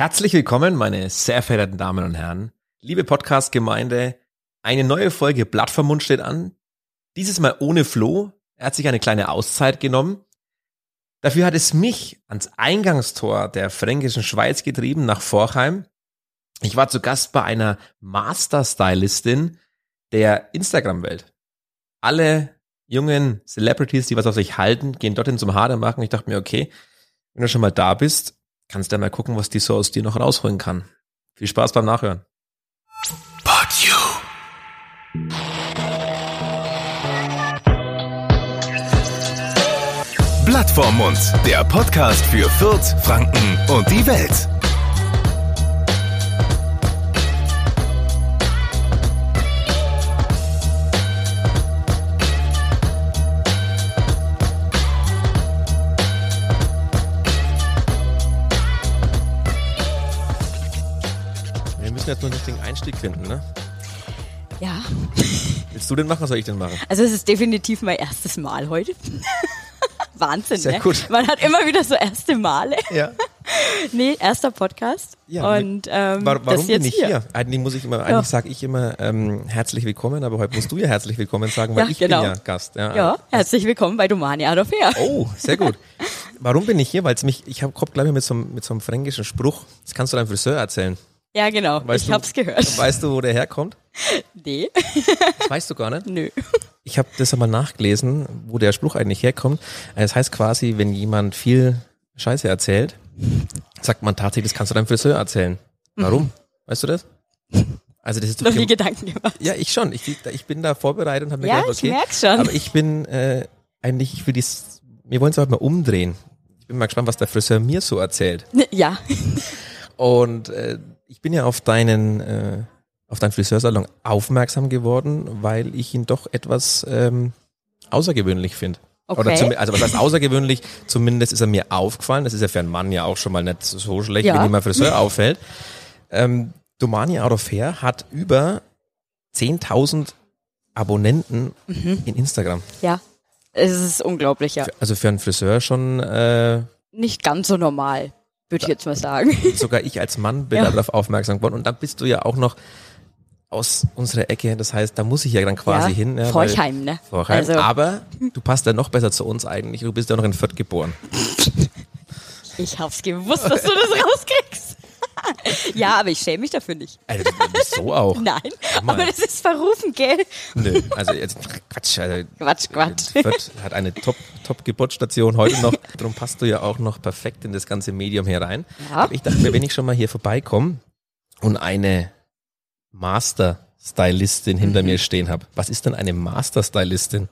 Herzlich willkommen, meine sehr verehrten Damen und Herren. Liebe Podcast-Gemeinde, eine neue Folge Blatt vom Mund steht an. Dieses Mal ohne Flo. Er hat sich eine kleine Auszeit genommen. Dafür hat es mich ans Eingangstor der fränkischen Schweiz getrieben, nach Vorheim. Ich war zu Gast bei einer Master-Stylistin der Instagram-Welt. Alle jungen Celebrities, die was auf sich halten, gehen dorthin zum Haare machen. Ich dachte mir, okay, wenn du schon mal da bist, kannst du ja mal gucken, was die so aus dir noch rausholen kann. Viel Spaß beim Nachhören. But you. Blatt vorm Mund, der Podcast für Fürth, Franken und die Welt. Jetzt nur einen richtigen Einstieg finden, ne? Ja, Willst du den machen, oder soll ich den machen? also es ist definitiv mein erstes Mal heute. Wahnsinn, Sehr ne? gut. Man hat immer wieder so erste Male. Ja. Nee, erster Podcast. Ja, Und ähm, Warum, das warum bin jetzt ich hier? Eigentlich muss ich immer, eigentlich sage ich immer ähm, herzlich willkommen, aber heute musst du ja herzlich willkommen sagen, weil Ja, ich genau. bin ja Gast. Ja, Ja, herzlich willkommen bei Domani Adolfea. Oh, sehr gut. Warum bin ich hier? Weil es mich, ich habe glaube ich mit so, einem- mit so einem fränkischen Spruch. Das kannst du deinem Friseur erzählen. Ja, genau. Weißt ich du- hab's gehört. Weißt du, wo der herkommt? Nee, Das weißt du gar nicht. nö. Ich habe das einmal nachgelesen, wo der Spruch eigentlich herkommt. Das heißt quasi, wenn jemand viel Scheiße erzählt, sagt man tatsächlich, das kannst du deinem Friseur erzählen. Warum? Weißt du das? Also das ist doch Noch nie Gedanken gemacht. Ja, ich schon. Ich, ich bin da vorbereitet und habe mir Ja, gedacht, ich okay. merk's schon. Aber ich bin äh, eigentlich, ich will dies, wir wollen es heute mal umdrehen. Ich bin mal gespannt, was der Friseur mir so erzählt. Ja, Und äh, ich bin ja auf deinen, äh, auf deinen Friseursalon aufmerksam geworden, weil ich ihn doch etwas ähm, außergewöhnlich finde. Oder Okay. zum, also was heißt außergewöhnlich? Zumindest ist er mir aufgefallen. Das ist ja für einen Mann ja auch schon mal nicht so schlecht, Ja. wenn ihm ein Friseur auffällt. Ähm, Domani Out of Hair hat über 10.000 Abonnenten Mhm. in Instagram. ja. Es ist unglaublich, ja. Also für einen Friseur schon, äh, Nicht ganz so normal, würde ich jetzt mal sagen. sogar ich als Mann bin Ja. darauf aufmerksam geworden. Und dann bist du ja auch noch aus unserer Ecke. Das heißt, da muss ich ja dann quasi ja. hin. Ja, weil- Forchheim, ne? Vorheim. Also, Aber du passt ja noch besser zu uns eigentlich. Du bist ja noch in Fürth geboren. ich hab's gewusst, dass du das rauskriegst. ja, aber ich schäme mich dafür nicht. Also, so auch. Nein, mal. aber das ist verrufen, gell? Nö, also jetzt, Quatsch. Also, Quatsch, Quatsch. Fürth hat eine Top, Top Geburtsstation heute noch. Darum passt du ja auch noch perfekt in das ganze Medium hier rein. Ja. Aber ich dachte mir, wenn ich schon mal hier vorbeikomme und eine Master-Stylistin Mhm. hinter mir stehen habe. Was ist denn eine Master-Stylistin?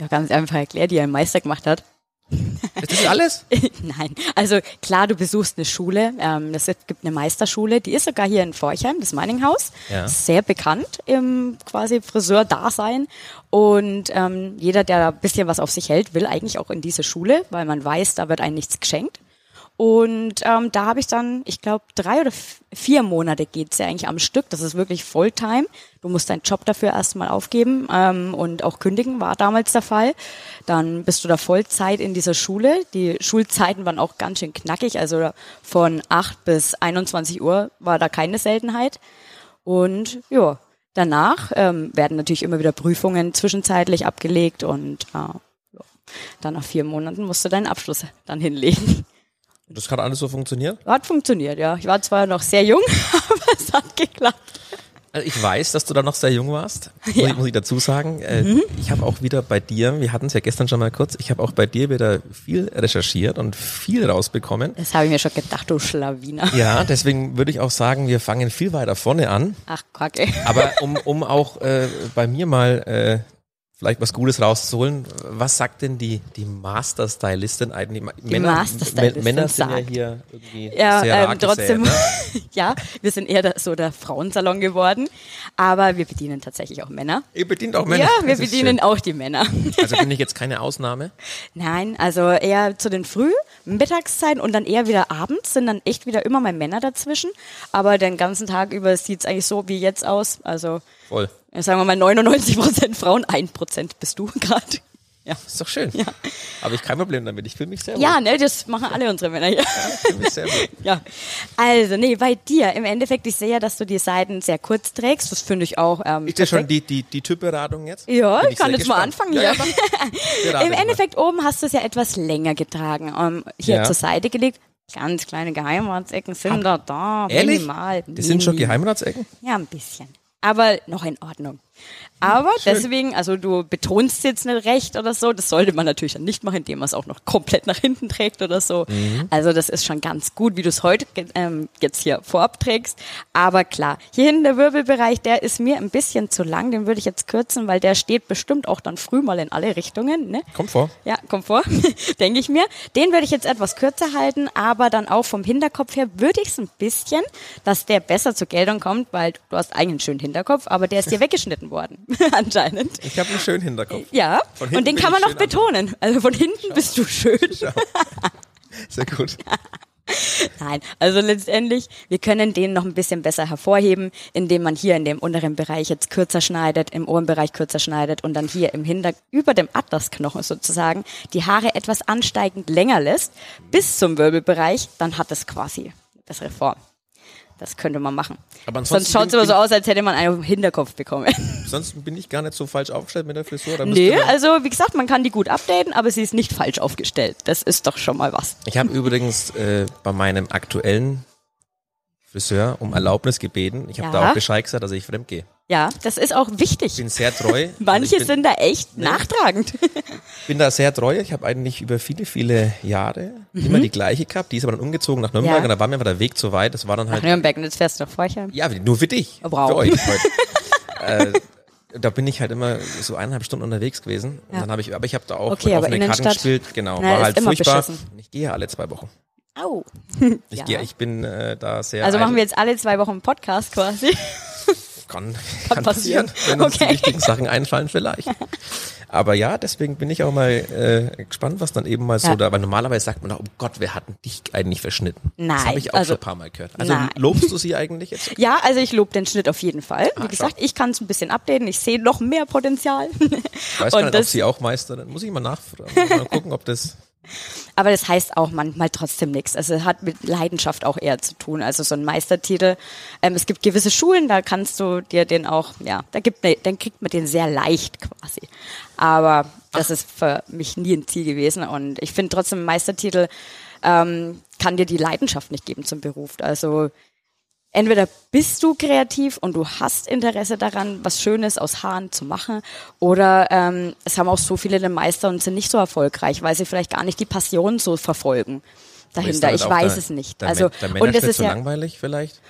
Ja, ganz einfach erklärt, die einen Meister gemacht hat. Ist das alles? Nein, also klar, du besuchst eine Schule. Ähm, es gibt eine Meisterschule, die ist sogar hier in Forchheim, das Meininghaus. Ja. Sehr bekannt im quasi Friseur-Dasein. Und ähm, jeder, der ein bisschen was auf sich hält, will eigentlich auch in diese Schule, weil man weiß, da wird einem nichts geschenkt. Und ähm, da habe ich dann, ich glaube, drei oder vier Monate geht's ja eigentlich am Stück. Das ist wirklich Fulltime. Du musst deinen Job dafür erstmal aufgeben ähm, und auch kündigen, war damals der Fall. Dann bist du da Vollzeit in dieser Schule. Die Schulzeiten waren auch ganz schön knackig. Also von 8 bis 21 Uhr war da keine Seltenheit. Und ja, danach ähm, werden natürlich immer wieder Prüfungen zwischenzeitlich abgelegt und äh, dann nach vier Monaten musst du deinen Abschluss dann hinlegen. Das hat alles so funktioniert? Hat funktioniert, ja. Ich war zwar noch sehr jung, aber es hat geklappt. Also ich weiß, dass du da noch sehr jung warst, muss, Ja. Mhm. ich, muss ich dazu sagen. Äh, Ich habe auch wieder bei dir, wir hatten es ja gestern schon mal kurz, ich habe auch bei dir wieder viel recherchiert und viel rausbekommen. Das habe ich mir schon gedacht, du Schlawiner. Ja, deswegen würde ich auch sagen, wir fangen viel weiter vorne an. Ach, Kacke. Aber um, um auch äh, bei mir mal äh, vielleicht was Gutes rauszuholen, was sagt denn die, die Master-Stylistin eigentlich? Die Master-Stylistin Männer sind ja sagt. hier irgendwie Ja, sehr ähm, trotzdem, gesät, ne? ja, wir sind eher so der Frauensalon geworden, aber wir bedienen tatsächlich auch Männer. Ihr bedient auch Männer. Ja, wir bedienen auch die Männer. schön. Also bin ich jetzt keine Ausnahme. Nein, also eher zu den Früh-, Mittagszeiten und dann eher wieder abends sind dann echt wieder immer mal Männer dazwischen. Aber den ganzen Tag über sieht es eigentlich so wie jetzt aus. Also Voll. Äh, sagen wir mal 99 Prozent Frauen, 1 Prozent bist du gerade. Ja. Ist doch schön. Ja. Habe ich kein Problem damit. Ich fühle mich sehr Ja, ne, das machen alle unsere Männer hier. wohl. Ich fühle mich sehr wohl. Ja, also nee, bei dir im Endeffekt, ich sehe ja, dass du die Seiten sehr kurz trägst. Das finde ich auch. Ähm, Ist das schon die, die, die Typberatung jetzt? Ja, Bin ich kann jetzt mal gespannt. anfangen Ja, hier. ja, Im mich mal. Endeffekt oben hast du es ja etwas länger getragen. Ähm, hier Ja. zur Seite gelegt. Ganz kleine Geheimratsecken sind da da. Ehrlich? Minimal. Das sind schon. Geheimratsecken? Ja, ein bisschen. Aber noch in Ordnung. Aber deswegen, also du betonst jetzt nicht recht oder so, das sollte man natürlich dann nicht machen, indem man es auch noch komplett nach hinten trägt oder so. Mhm. Also das ist schon ganz gut, wie du es heute ähm, jetzt hier vorab trägst. Aber klar, hier hinten der Wirbelbereich, der ist mir ein bisschen zu lang, den würde ich jetzt kürzen, weil der steht bestimmt auch dann früh mal in alle Richtungen. Ne? Kommt vor. Ja, Komfort, denke ich mir. Den würde ich jetzt etwas kürzer halten, aber dann auch vom Hinterkopf her würde ich es ein bisschen, dass der besser zur Geltung kommt, weil du hast eigentlich einen schönen Hinterkopf, aber der ist dir weggeschnitten worden, anscheinend. Ich habe einen schönen Hinterkopf. Ja, und den kann man noch betonen. Also von hinten bist du schön. Sehr gut. Nein, also letztendlich, wir können den noch ein bisschen besser hervorheben, indem man hier in dem unteren Bereich jetzt kürzer schneidet, im Ohrenbereich kürzer schneidet und dann hier im Hinter, über dem Atlasknochen sozusagen, die Haare etwas ansteigend länger lässt, bis zum Wirbelbereich, dann hat es quasi eine bessere Form. Das könnte man machen. Aber Sonst schaut es aber so aus, als hätte man einen Hinterkopf bekommen. Ansonsten bin ich gar nicht so falsch aufgestellt mit der Frisur. Nee, also wie gesagt, man kann die gut updaten, aber sie ist nicht falsch aufgestellt. Das ist doch schon mal was. Ich habe übrigens äh, bei meinem aktuellen Friseur um Erlaubnis gebeten. Ich habe Ja. da auch Bescheid gesagt, dass ich fremd gehe. Ja, das ist auch wichtig. Ich bin sehr treu. Manche ich bin, sind da echt nachtragend. bin da sehr treu. Ich habe eigentlich über viele, viele Jahre immer die gleiche gehabt. Die ist aber dann umgezogen nach Nürnberg Mhm. Ja. und da war mir aber der Weg zu weit. Das war dann Nach halt, Nürnberg und jetzt fährst du nach Forchheim. ja, nur für dich. Wow. Für euch heute. äh, da bin ich halt immer so eineinhalb Stunden unterwegs gewesen. Und Ja. dann habe ich, aber ich habe da auch Okay, aber offene Karten gespielt. Genau, Na, war halt furchtbar. beschissen. Ich gehe alle zwei Wochen. Au. Ich, Ja. gehe, ich bin äh, da sehr. Also machen eitel. wir jetzt alle zwei Wochen einen Podcast quasi. Kann, Kann passieren, wenn uns Okay. die wichtigen Sachen einfallen vielleicht. Aber ja, deswegen bin ich auch mal äh, gespannt, was dann eben mal so Ja. da, weil normalerweise sagt man doch, oh Gott, wir hatten dich eigentlich verschnitten. Das Nein, habe ich auch also- schon ein paar Mal gehört. Also Nein. lobst du sie eigentlich jetzt? Ja, also ich lobe den Schnitt auf jeden Fall. Wie Ah, gesagt, ich kann es ein bisschen updaten. Ich sehe noch mehr Potenzial. Ich weiß gar nicht, ob das- sie auch Meisterin. Muss ich mal nachfragen. Mal gucken, ob das. Aber das heißt auch manchmal trotzdem nichts. Also es hat mit Leidenschaft auch eher zu tun. Also so ein Meistertitel. Ähm, es gibt gewisse Schulen, da kannst du dir den auch, ja, da gibt, ne, dann kriegt man den sehr leicht quasi. Aber das ist für mich nie ein Ziel gewesen. Und ich finde trotzdem, ein Meistertitel ähm, kann dir die Leidenschaft nicht geben zum Beruf. Also entweder bist du kreativ und du hast Interesse daran, was Schönes aus Haaren zu machen, oder ähm, es haben auch so viele den Meister und sind nicht so erfolgreich, weil sie vielleicht gar nicht die Passion so verfolgen dahinter. Ich weiß der- es nicht. Der, Also der und Männerschnitt ist ja langweilig vielleicht?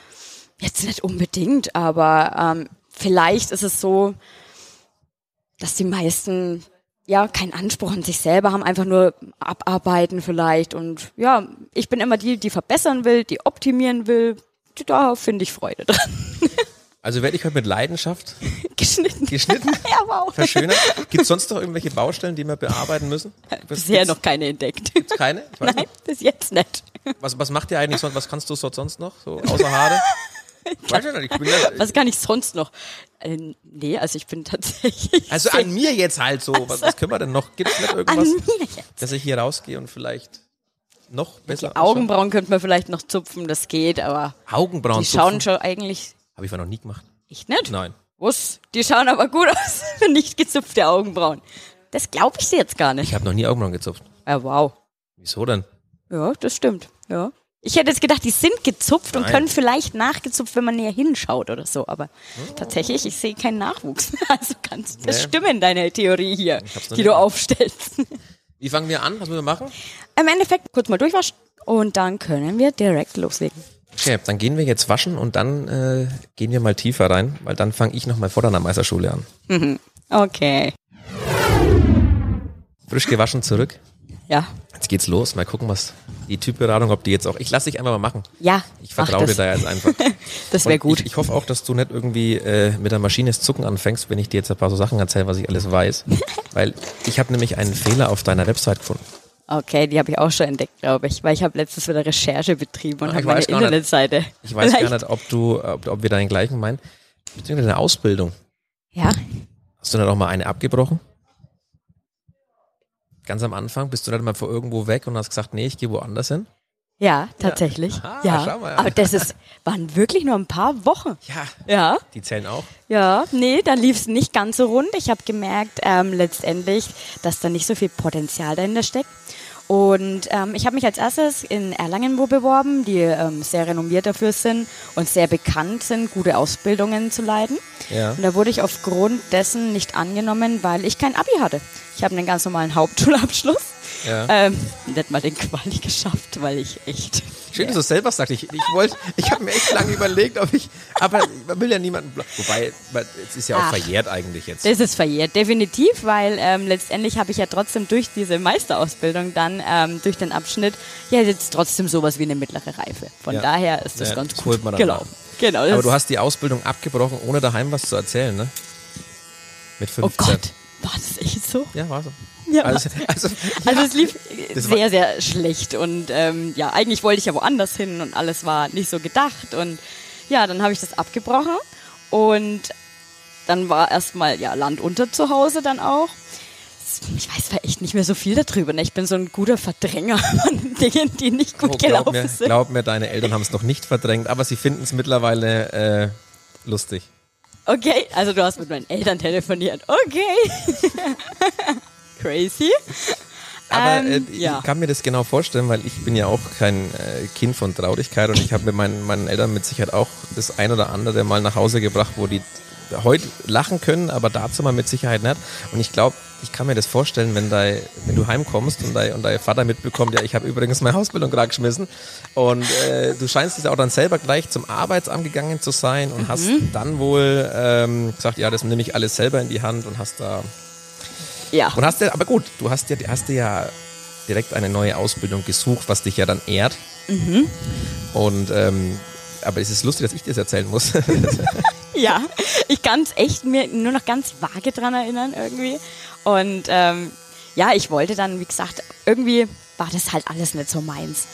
jetzt nicht unbedingt, aber ähm, vielleicht ist es so, dass die meisten ja keinen Anspruch an sich selber haben, einfach nur abarbeiten vielleicht. Und ja, ich bin immer die, die verbessern will, die optimieren will. Da finde ich Freude dran. Also werde ich heute mit Leidenschaft Geschnitten. geschnitten, Ja, wow. verschönert. Gibt es sonst noch irgendwelche Baustellen, die wir bearbeiten müssen? Bisher Gibt's- noch keine entdeckt. Gibt's keine? Nein, nicht. bis jetzt nicht. Was, was macht ihr eigentlich sonst? Was kannst du so sonst noch? So außer Haare? Weiß ich nicht. Ich bin ja, Was kann ich sonst noch? Äh, nee, also ich bin tatsächlich. also an mir jetzt halt so. Was, was können wir denn noch? Gibt es nicht An irgendwas, mir jetzt. dass ich hier rausgehe und vielleicht noch besser Die Augenbrauen könnte man vielleicht noch zupfen, das geht, aber? Augenbrauen die schauen zupfen? schon eigentlich Habe ich noch nie gemacht. ich nicht. Nein. Was? Die schauen aber gut aus nicht gezupfte Augenbrauen. Das glaube ich dir jetzt gar nicht. Ich habe noch nie Augenbrauen gezupft. Ja, wow. Wieso denn? Ja, das stimmt. Ja. Ich hätte jetzt gedacht, die sind gezupft und Nein. können vielleicht nachgezupft, wenn man näher hinschaut oder so. Aber tatsächlich, ich sehe keinen Nachwuchs. Also kannst das Nee. stimmen, deine Theorie hier, die du aufstellst. Wie fangen wir an? Was müssen wir machen? Im Endeffekt kurz mal durchwaschen und dann können wir direkt loslegen. Okay, dann gehen wir jetzt waschen und dann äh, gehen wir mal tiefer rein, weil dann fange ich nochmal vor deiner Meisterschule an. Okay. Frisch gewaschen zurück. Ja. Jetzt geht's los. Mal gucken, was die Typberatung, ob die jetzt auch. Ich lasse dich einfach mal machen. Ja. Ich vertraue dir da jetzt einfach. Das wäre gut. Ich, ich hoffe auch, dass du nicht irgendwie äh, mit der Maschine das Zucken anfängst, wenn ich dir jetzt ein paar so Sachen erzähle, was ich alles weiß. Weil ich habe nämlich einen Fehler auf deiner Website gefunden. Okay, die habe ich auch schon entdeckt, glaube ich, weil ich habe letztens wieder Recherche betrieben und Ah, habe meine gar nicht. Internetseite. Ich weiß Vielleicht- gar nicht, ob du, ob, ob wir da den gleichen meinen. Beziehungsweise eine Ausbildung. Ja, Hast du nicht auch mal eine abgebrochen? Ganz am Anfang, bist du dann mal vor irgendwo weg und hast gesagt, nee, ich gehe woanders hin? Ja, tatsächlich. Ah, Ja. schau mal. Aber das ist, waren wirklich nur ein paar Wochen. Ja. Ja. Die zählen auch. Ja, nee, da lief es nicht ganz so rund. Ich habe gemerkt ähm, letztendlich, dass da nicht so viel Potenzial dahinter steckt. Und ähm, ich habe mich als erstes in Erlangen wo beworben, die ähm, sehr renommiert dafür sind und sehr bekannt sind, gute Ausbildungen zu leiten. Ja. Und da wurde ich aufgrund dessen nicht angenommen, weil ich kein Abi hatte. Ich habe einen ganz normalen Hauptschulabschluss. Ja. Ähm, nicht mal den Quali geschafft, weil ich echt. Schön, dass du es selber sagst. Ich, ich wollte, ich habe mir echt lange überlegt, ob ich, aber man will ja niemanden, wobei, es ist ja auch Ach. verjährt eigentlich jetzt. Das ist verjährt, definitiv, weil ähm, letztendlich habe ich ja trotzdem durch diese Meisterausbildung dann, ähm, durch den Abschnitt, ja jetzt trotzdem sowas wie eine mittlere Reife. Von Ja. daher ist das Ja, ganz das gut gelaufen. Genau. Aber du hast die Ausbildung abgebrochen, ohne daheim was zu erzählen, ne? Mit oh 15. Gott, war das echt so? Ja, war so. Ja. Also, also, Also es lief sehr, sehr schlecht und ähm, ja, eigentlich wollte ich ja woanders hin und alles war nicht so gedacht und ja, dann habe ich das abgebrochen und dann war erstmal ja Land unter zu Hause dann auch. Ich weiß zwar echt nicht mehr so viel darüber. Ne? Ich bin so ein guter Verdränger von Dingen, die nicht gut oh, glaub, gelaufen mir, sind. glaub mir, deine Eltern haben es noch nicht verdrängt, aber sie finden es mittlerweile äh, lustig. Okay, also du hast mit meinen Eltern telefoniert. Okay. Crazy. Aber Ähm, äh, ich ja. kann mir das genau vorstellen, weil ich bin ja auch kein äh, Kind von Traurigkeit und ich habe mit meinen, meinen Eltern mit Sicherheit auch das ein oder andere mal nach Hause gebracht, wo die heute lachen können, aber dazu mal mit Sicherheit nicht. Und ich glaube, ich kann mir das vorstellen, wenn, dei, wenn du heimkommst und dein, und dein Vater mitbekommt, ja, ich habe übrigens meine Ausbildung gerade geschmissen und äh, du scheinst es auch dann selber gleich zum Arbeitsamt gegangen zu sein und hast dann wohl ähm, gesagt, ja, das nehme ich alles selber in die Hand und hast da Ja. und hast ja, aber gut, du hast ja, hast dir ja direkt eine neue Ausbildung gesucht, was dich ja dann ehrt. Und ähm, aber es ist lustig, dass ich das erzählen muss. Ja, ich kann es echt mir nur noch ganz vage dran erinnern irgendwie. Und ähm, ja, ich wollte dann, wie gesagt, irgendwie war das halt alles nicht so meins.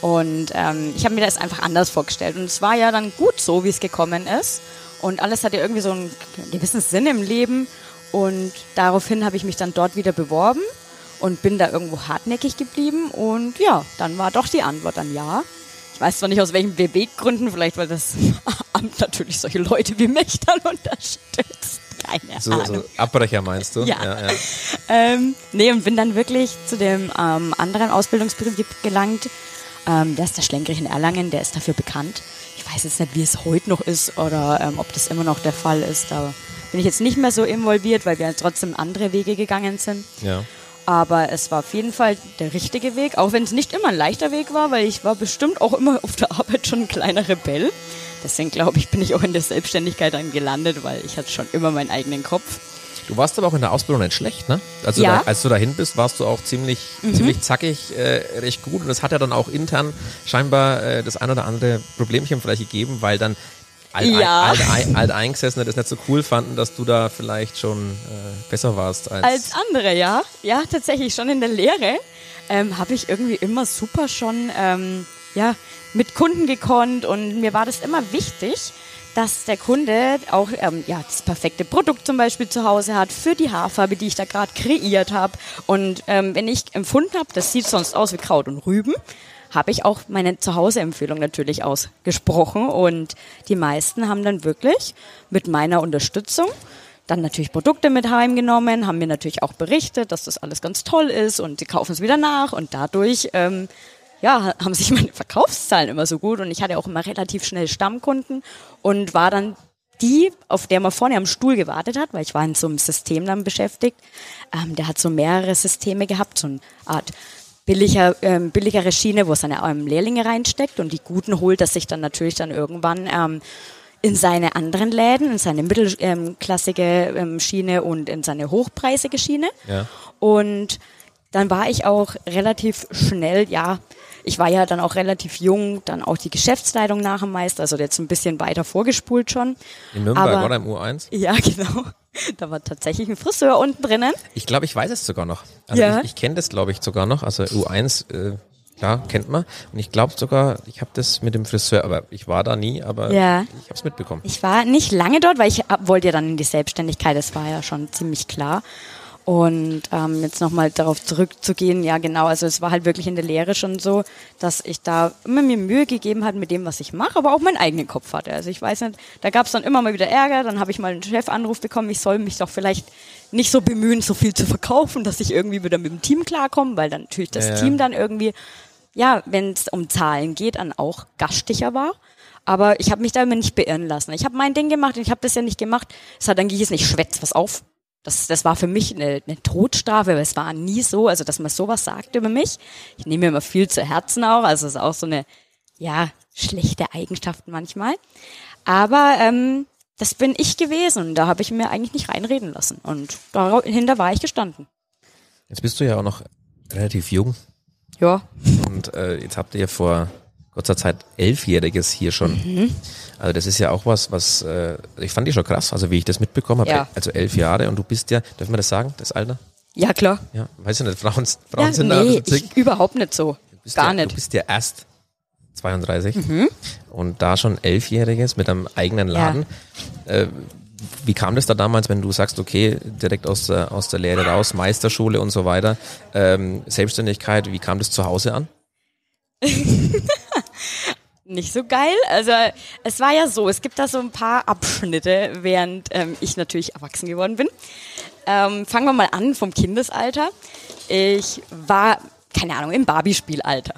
Und ähm, ich habe mir das einfach anders vorgestellt. Und es war ja dann gut so, wie es gekommen ist. Und alles hatte irgendwie so einen gewissen Sinn im Leben. Und daraufhin habe ich mich dann dort wieder beworben und bin da irgendwo hartnäckig geblieben. Und ja, dann war doch die Antwort dann ja. Ich weiß zwar nicht aus welchen Beweggründen, vielleicht weil das Amt natürlich solche Leute wie mich dann unterstützt. Keine so, Ahnung. so Abbrecher meinst du? Ja. ja, ja. Ähm, nee, und bin dann wirklich zu dem ähm, anderen Ausbildungsbetrieb gelangt. Ähm, der ist der Schlenkrich in Erlangen, der ist dafür bekannt. Ich weiß jetzt nicht, wie es heute noch ist oder ähm, ob das immer noch der Fall ist. Da bin ich jetzt nicht mehr so involviert, weil wir trotzdem andere Wege gegangen sind. ja. Aber es war auf jeden Fall der richtige Weg, auch wenn es nicht immer ein leichter Weg war, weil ich war bestimmt auch immer auf der Arbeit schon ein kleiner Rebell. Deswegen glaube ich, bin ich auch in der Selbstständigkeit dann gelandet, weil ich hatte schon immer meinen eigenen Kopf. Du warst aber auch in der Ausbildung nicht schlecht, ne? Also Ja. Mhm. da, als du dahin bist, warst du auch ziemlich, ziemlich zackig, äh, recht gut. Und das hat ja dann auch intern scheinbar äh, das ein oder andere Problemchen vielleicht gegeben, weil dann alt, Ja. alt, alt, alt Eingesessene das nicht so cool fanden, dass du da vielleicht schon äh, besser warst als, Als andere, ja. Ja, tatsächlich schon in der Lehre ähm, habe ich irgendwie immer super schon ähm, ja, mit Kunden gekonnt und mir war das immer wichtig, dass der Kunde auch ähm, ja, das perfekte Produkt zum Beispiel zu Hause hat für die Haarfarbe, die ich da gerade kreiert habe. Und ähm, wenn ich empfunden habe, das sieht sonst aus wie Kraut und Rüben, habe ich auch meine Zuhause-Empfehlung natürlich ausgesprochen und die meisten haben dann wirklich mit meiner Unterstützung dann natürlich Produkte mit heimgenommen, haben mir natürlich auch berichtet, dass das alles ganz toll ist und sie kaufen es wieder nach und dadurch ähm, ja, haben sich meine Verkaufszahlen immer so gut und ich hatte auch immer relativ schnell Stammkunden und war dann die, auf der man vorne am Stuhl gewartet hat, weil ich war in so einem System dann beschäftigt. Ähm, der hat so mehrere Systeme gehabt, so eine Art billiger, ähm, billigere Schiene, wo er seine ähm, Lehrlinge reinsteckt und die Guten holt er sich dann natürlich dann irgendwann ähm, in seine anderen Läden, in seine mittelklassige ähm, Schiene und in seine hochpreisige Schiene. Ja. Und dann war ich auch relativ schnell, ja, ich war ja dann auch relativ jung, dann auch die Geschäftsleitung nach dem Meister, also jetzt ein bisschen weiter vorgespult schon. in Nürnberg Aber- oder im U1. Ja, genau. Da war tatsächlich ein Friseur unten drinnen. Ich glaube, ich weiß es sogar noch. Also Ja. ich, ich kenne das, glaube ich, sogar noch. Also U1, äh, klar, kennt man. Und ich glaube sogar, ich habe das mit dem Friseur, aber ich war da nie, aber Ja. ich habe es mitbekommen. Ich war nicht lange dort, weil ich ab- wollte ja dann in die Selbstständigkeit, das war ja schon ziemlich klar. Und ähm, jetzt nochmal darauf zurückzugehen, ja genau, also es war halt wirklich in der Lehre schon so, dass ich da immer mir Mühe gegeben hat mit dem, was ich mache, aber auch meinen eigenen Kopf hatte. Also ich weiß nicht, da gab es dann immer mal wieder Ärger, dann habe ich mal einen Chefanruf bekommen, ich soll mich doch vielleicht nicht so bemühen, so viel zu verkaufen, dass ich irgendwie wieder mit dem Team klarkomme, weil dann natürlich das Ja. Team dann irgendwie, ja, wenn es um Zahlen geht, dann auch gastiger war. Aber ich habe mich da immer nicht beirren lassen. Ich habe mein Ding gemacht und ich habe das ja nicht gemacht. Es hat dann gehießen, ich schwätz was auf. Das, das war für mich eine, eine Todstrafe, aber es war nie so, also dass man sowas sagt über mich. Ich nehme mir immer viel zu Herzen auch, also es ist auch so eine, ja, schlechte Eigenschaft manchmal. Aber ähm, das bin ich gewesen und da habe ich mir eigentlich nicht reinreden lassen. Und dahinter war ich gestanden. Jetzt bist du ja auch noch relativ jung Ja, und äh, jetzt habt ihr vor kurzer Zeit Elfjähriges hier schon. Mhm. Also das ist ja auch was, was äh, ich fand ich schon krass, also wie ich das mitbekommen habe. Ja. Also elf Jahre und du bist ja, darf man das sagen, das Alter? ja klar. Ja, weiß ich nicht, Frauen, Frauen Ja, sind da nee, zick. ich, überhaupt nicht so. Du bist Gar ja, nicht. Mhm. Du bist ja erst 32 und da schon Elfjähriges mit einem eigenen Laden. Äh, wie kam das da damals, wenn du sagst, okay, direkt aus der, aus der Lehre raus, Meisterschule und so weiter, ähm, Selbstständigkeit, wie kam das zu Hause an? nicht so geil. Also es war ja so, es gibt da so ein paar Abschnitte, während ähm, ich natürlich erwachsen geworden bin. Ähm, fangen wir mal an vom Kindesalter. Ich war, keine Ahnung, im Barbie-Spielalter.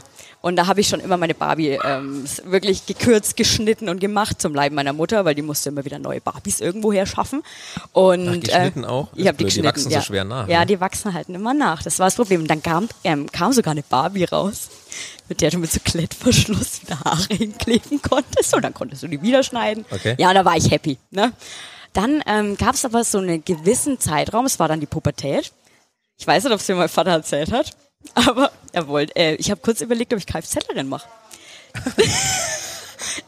Und da habe ich schon immer meine Barbie ähm, wirklich gekürzt, geschnitten und gemacht zum Leib meiner Mutter, weil die musste immer wieder neue Barbies irgendwo her schaffen. Und, Ach, geschnitten auch? Ich habe die Blöd, die geschnitten. wachsen so ja. schwer nach, Ja, ne? die wachsen halt immer nach. Das war das Problem. Und dann kam, ähm, kam sogar eine Barbie raus, mit der du mit so Klettverschluss wieder Haare hinkleben konntest. Und dann konntest du die wieder schneiden. Okay. Ja, da war ich happy. Ne? Dann ähm, gab es aber so einen gewissen Zeitraum, es war dann die Pubertät. Ich weiß nicht, ob es mir mein Vater erzählt hat, aber er wollte, äh, ich habe kurz überlegt, ob ich Kfz-Lerin mache.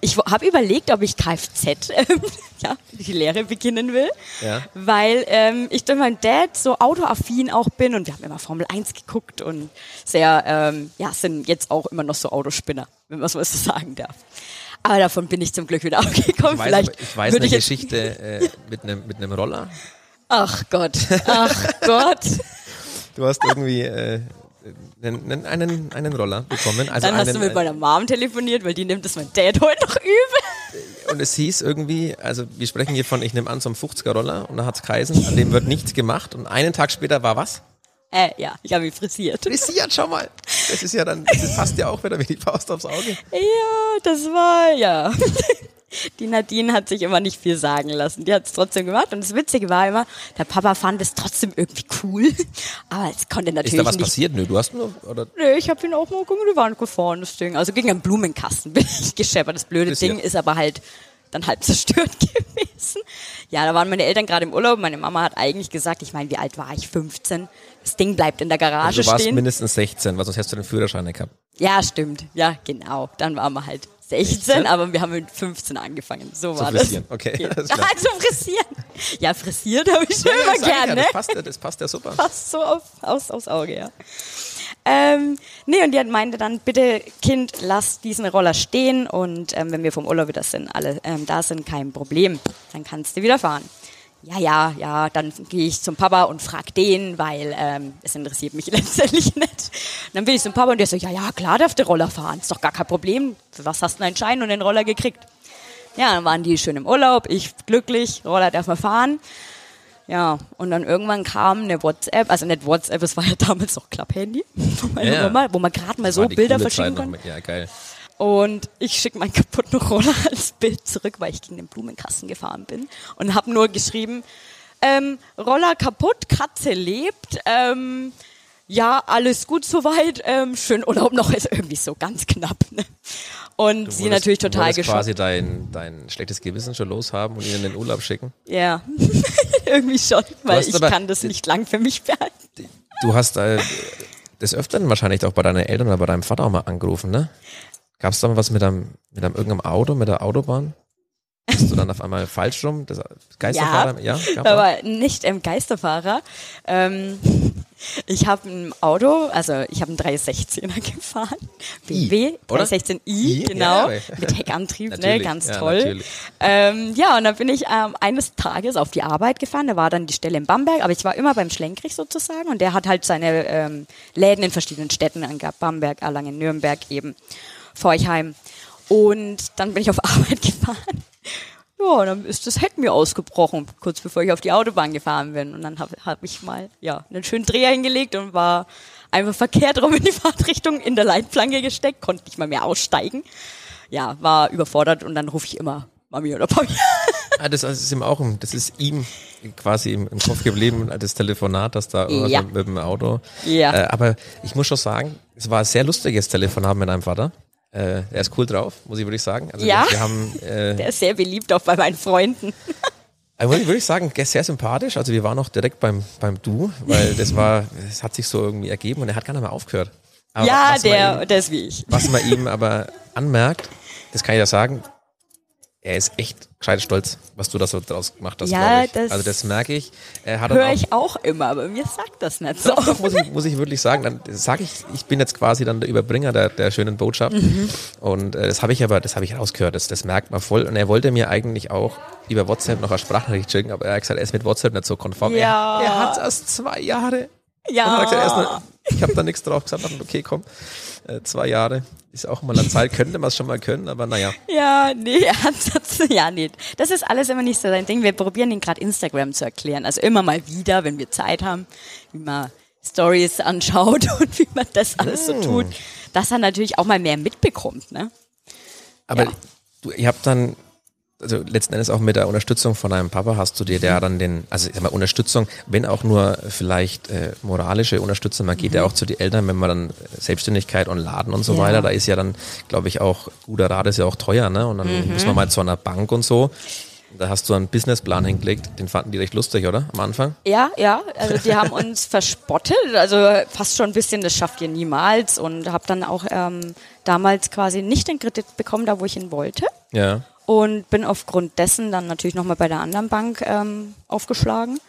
ich habe überlegt, ob ich Kfz, ähm, ja, die Lehre beginnen will, Ja. weil ähm, ich durch meinen Dad so autoaffin auch bin und wir haben immer Formel 1 geguckt und sehr, ähm, ja, sind jetzt auch immer noch so Autospinner, wenn man so was sagen darf. Aber davon bin ich zum Glück wieder abgekommen. Ich weiß, Vielleicht aber- ich weiß eine ich Geschichte äh, mit einem mit einem Roller. Ach Gott, ach Gott. Du hast irgendwie äh, einen, einen, einen Roller bekommen. Also Dann hast einen, du mit meiner Mom telefoniert, weil die nimmt es mein Dad heute noch übel. Und es hieß irgendwie, also wir sprechen hier von, ich nehme an, so einem 50er Roller und da hat's geheißen, an dem wird nichts gemacht und einen Tag später war was? Äh, ja, ich habe ihn frisiert. Frisiert, schau mal. Das ist ja dann, das passt ja auch wieder wie die Faust aufs Auge. Ja, das war, ja. Die Nadine hat sich immer nicht viel sagen lassen. Die hat es trotzdem gemacht. Und das Witzige war immer, der Papa fand es trotzdem irgendwie cool. Aber es konnte natürlich Ist da was nicht. passiert? Nö, du hast nur, oder? Nee, ich habe ihn auch mal gegen die Wand gefahren, das Ding. Also gegen einen Blumenkasten bin ich gescheppert. Das blöde Frisiert. Ding ist aber halt dann halb zerstört gewesen. Ja, da waren meine Eltern gerade im Urlaub. Meine Mama hat eigentlich gesagt, ich meine, wie alt war ich? 15. Das Ding bleibt in der Garage Also du warst stehen. mindestens 16, weil sonst hättest du den Führerschein nicht gehabt. Ja, stimmt. Ja, genau. Dann waren wir halt 16, aber wir haben mit 15 angefangen. So war frisieren. das. Okay, Ja, alles klar. zu frisieren. Ja, frisiert habe ich schon immer sag ich gern, ja, das passt ja, das passt ja super. Passt so auf, aus, aufs Auge, ja. Ähm, nee, und die hat meinte dann, bitte Kind, lass diesen Roller stehen und ähm, wenn wir vom Urlaub wieder sind, alle ähm, da sind, kein Problem. Dann kannst du wieder fahren. Ja, ja, ja, dann gehe ich zum Papa und frag den, weil ähm, es interessiert mich letztendlich nicht. Und dann bin ich zum Papa und der so, ja, ja, klar darf der Roller fahren, ist doch gar kein Problem. Für was hast du einen Schein und den Roller gekriegt? Ja, dann waren die schön im Urlaub, ich glücklich, Roller darf man fahren. Ja, und dann irgendwann kam eine WhatsApp, also nicht WhatsApp, es war ja damals noch meiner Ja. Mama, wo man gerade mal so Bilder verschicken mit- Ja, geil. Und ich schicke meinen kaputten Roller als Bild zurück, weil ich gegen den Blumenkasten gefahren bin. Und habe nur geschrieben, ähm, Roller kaputt, Katze lebt, ähm, ja, alles gut soweit, ähm, schön Urlaub noch, ist irgendwie so ganz knapp. Ne? Und Du sie natürlich total geschockt. quasi dein, dein schlechtes Gewissen schon loshaben und ihn in den Urlaub schicken. Ja, irgendwie schon, weil ich aber- kann das nicht lang für mich behalten. Du hast äh, des Öfteren wahrscheinlich auch bei deinen Eltern oder bei deinem Vater auch mal angerufen, ne? Gab es da mal was mit einem, mit einem irgendeinem Auto, mit der Autobahn? Bist du dann auf einmal falsch rum? Das Geisterfahrer? Ja, da? aber nicht im Geisterfahrer. Ähm, Ich habe ein Auto, also ich habe einen 316er gefahren. BMW oder? 316i, I? genau. Ja, mit Heckantrieb, ne? Ganz ja, toll. Ähm, ja, und dann bin ich ähm, eines Tages auf die Arbeit gefahren. Da war dann die Stelle in Bamberg, aber ich war immer beim Schlenkrich sozusagen und der hat halt seine ähm, Läden in verschiedenen Städten angehabt. Bamberg, Erlangen, Nürnberg eben, Forchheim. Und dann bin ich auf Arbeit gefahren. Ja, dann ist das Heck mir ausgebrochen, kurz bevor ich auf die Autobahn gefahren bin. Und dann habe hab ich mal ja einen schönen Dreher hingelegt und war einfach verkehrt rum in die Fahrtrichtung in der Leitplanke gesteckt, konnte nicht mal mehr aussteigen. Ja, war überfordert und dann rufe ich immer Mami oder Papi. Ah, das, ist ihm auch, das ist ihm quasi im, im Kopf geblieben, das Telefonat, das da Ja. mit, mit dem Auto. Ja. Äh, aber ich muss schon sagen, es war ein sehr lustiges Telefonat mit deinem Vater. Äh, er ist cool drauf, muss ich wirklich sagen. Also Ja. wir, haben, äh, Der ist sehr beliebt auch bei meinen Freunden. also muss ich wirklich sagen, sehr sympathisch. Also wir waren auch direkt beim, beim Du, weil das war, es hat sich so irgendwie ergeben und er hat gar nicht mehr aufgehört. Aber ja, der, ihm- der ist wie ich. Was man ihm aber anmerkt, das kann ich ja sagen, er ist echt gescheit stolz, was du da so draus gemacht hast, Ja, das Also das merke ich. Höre ich auch immer, aber mir sagt das nicht so. doch, muss ich, muss ich wirklich sagen, dann sage ich, ich bin jetzt quasi dann der Überbringer der, der schönen Botschaft. Mhm. Und äh, das habe ich aber, das habe ich rausgehört, das, das merkt man voll. Und er wollte mir eigentlich auch über WhatsApp noch eine Sprachnachricht schicken, aber er hat gesagt, er ist mit WhatsApp nicht so konform. Ja. Er, er hat erst zwei Jahre. Ja. Und hat gesagt, er ist noch, ich habe da nichts drauf gesagt, okay, komm, äh, zwei Jahre ist auch mal eine Zeit, könnte man es schon mal können, aber naja. Ja, nee, Ansatz, ja, nee. Das ist alles immer nicht so sein Ding. Wir probieren den gerade Instagram zu erklären. Also immer mal wieder, wenn wir Zeit haben, wie man Stories anschaut und wie man das alles so tut, dass er natürlich auch mal mehr mitbekommt, ne? Aber Ja. du, ihr habt dann, also letzten Endes auch mit der Unterstützung von deinem Papa hast du dir der dann den, also ich sag mal Unterstützung, wenn auch nur vielleicht äh, moralische Unterstützung, man geht ja auch zu den Eltern, wenn man dann äh, Selbstständigkeit und Laden und so Ja. weiter, da ist ja dann, glaube ich, auch, guter Rat ist ja auch teuer, ne? Und dann muss man mal zu einer Bank und so. Da hast du einen Businessplan hingelegt, den fanden die recht lustig, oder? Am Anfang? Ja, ja, also die haben uns verspottet, also fast schon ein bisschen, das schafft ihr niemals und habe dann auch ähm, damals quasi nicht den Kredit bekommen, da wo ich ihn wollte. Ja. Und bin aufgrund dessen dann natürlich nochmal bei der anderen Bank ähm, aufgeschlagen.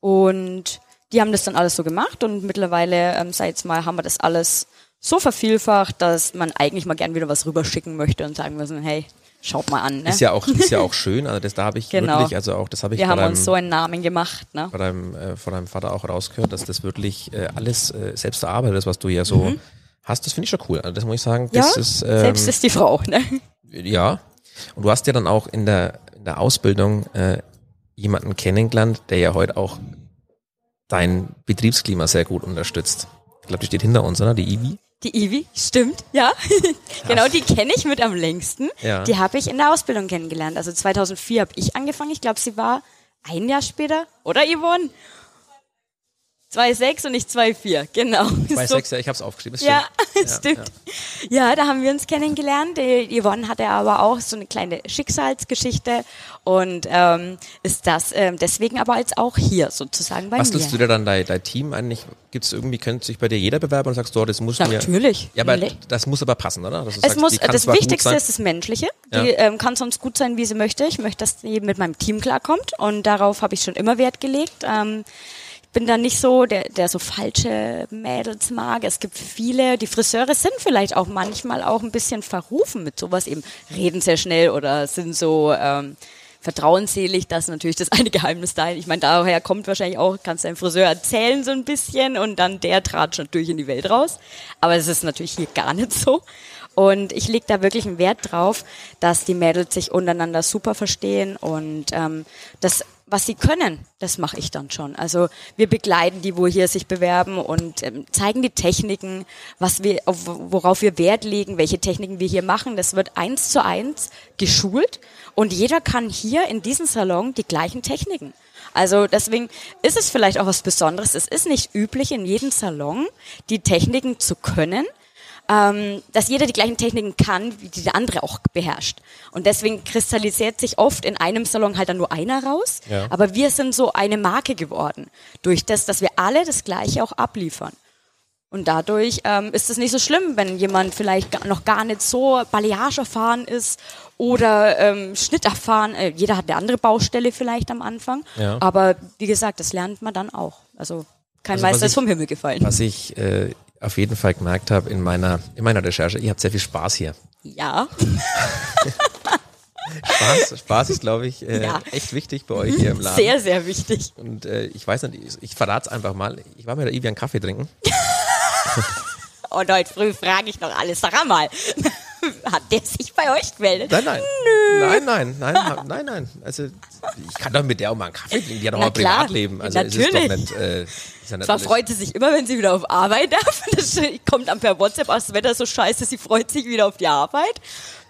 Und die haben das dann alles so gemacht und mittlerweile, ähm, sag jetzt mal, haben wir das alles so vervielfacht, dass man eigentlich mal gern wieder was rüberschicken möchte und sagen müssen, hey, schaut mal an. Ne? Ist ja auch, ist ja auch schön, also das da habe ich Genau. wirklich, also auch, das habe ich wir haben deinem, uns so einen Namen gemacht. Ne? bei deinem, äh, von deinem Vater auch rausgehört, dass das wirklich äh, alles äh, selbst erarbeitet ist, was du ja so hast. Das finde ich schon cool. Also das muss ich sagen, Mhm. Ja, das ist ähm, selbst ist die Frau. Ne? ja. Und du hast ja dann auch in der, in der Ausbildung äh, jemanden kennengelernt, der ja heute auch dein Betriebsklima sehr gut unterstützt. Ich glaube, die steht hinter uns, oder? Die Ivi? Die Ivi, stimmt, ja. genau, die kenne ich mit am längsten. Ja. Die habe ich in der Ausbildung kennengelernt. Also 2004 habe ich angefangen. Ich glaube, sie war ein Jahr später, oder Yvonne? 2,6 und nicht 2,4, genau. Bei So- sechs, ja, ich habe es aufgeschrieben. das Ja, stimmt. stimmt. Ja. da haben wir uns kennengelernt. Die Yvonne hatte aber auch so eine kleine Schicksalsgeschichte und ähm, ist das ähm, deswegen aber jetzt auch hier sozusagen bei Bastelst du mir. dir dann dein, dein Team eigentlich? Gibt es irgendwie, könnte sich bei dir jeder bewerben und sagst, du, das muss mir. Natürlich. Ja, aber das muss aber passen, oder? Du Es sagst, muss, das Wichtigste ist das Menschliche. Ja. Die ähm, kann sonst gut sein, wie sie möchte. Ich möchte, dass sie mit meinem Team klarkommt und darauf habe ich schon immer Wert gelegt. Ähm, bin da nicht so, der, der so falsche Mädels mag. Es gibt viele, die Friseure sind vielleicht auch manchmal auch ein bisschen verrufen mit sowas eben, reden sehr schnell oder sind so ähm, vertrauensselig, das ist natürlich das eine Geheimnis dahin. Ich meine, daher kommt wahrscheinlich auch, kannst deinem Friseur erzählen so ein bisschen und dann der tratscht natürlich in die Welt raus. Aber es ist natürlich hier gar nicht so. Und ich lege da wirklich einen Wert drauf, dass die Mädels sich untereinander super verstehen und ähm, das, was sie können, das mache ich dann schon. Also wir begleiten die, wo hier sich bewerben und ähm, zeigen die Techniken, was wir, auf, worauf wir Wert legen, welche Techniken wir hier machen. Das wird eins zu eins geschult und jeder kann hier in diesem Salon die gleichen Techniken. Also deswegen ist es vielleicht auch was Besonderes. Es ist nicht üblich, in jedem Salon die Techniken zu können ähm, dass jeder die gleichen Techniken kann, wie die der andere auch beherrscht. Und deswegen kristallisiert sich oft in einem Salon halt dann nur einer raus. Ja. Aber wir sind so eine Marke geworden. Durch das, dass wir alle das Gleiche auch abliefern. Und dadurch ähm, ist es nicht so schlimm, wenn jemand vielleicht noch gar nicht so Balayage erfahren ist oder ähm, Schnitt erfahren. Äh, jeder hat eine andere Baustelle vielleicht am Anfang. Ja. Aber wie gesagt, das lernt man dann auch. Also Kein Also Meister ist vom Himmel gefallen. Was ich äh, auf jeden Fall gemerkt habe in meiner, in meiner Recherche, ihr habt sehr viel Spaß hier. Ja. Spaß, Spaß ist, glaube ich, äh, Ja. echt wichtig bei euch hier im Laden. Sehr, sehr wichtig. Und äh, ich weiß nicht, ich, ich verrate es einfach mal. Ich war mit der Ivi einen Kaffee trinken. Und heute früh frage ich noch alles. Sag mal, hat der sich bei euch gemeldet? Nein, nein. Nein, nein, nein, nein, nein, nein. Also ich kann doch mit der auch mal einen Kaffee trinken. Die hat doch mal ein klar, Privatleben. Also es ist doch natürlich. nicht. Äh, ist Zwar freut sie sich immer, wenn sie wieder auf Arbeit darf. Das kommt dann per WhatsApp, ach, das Wetter ist so scheiße, sie freut sich wieder auf die Arbeit.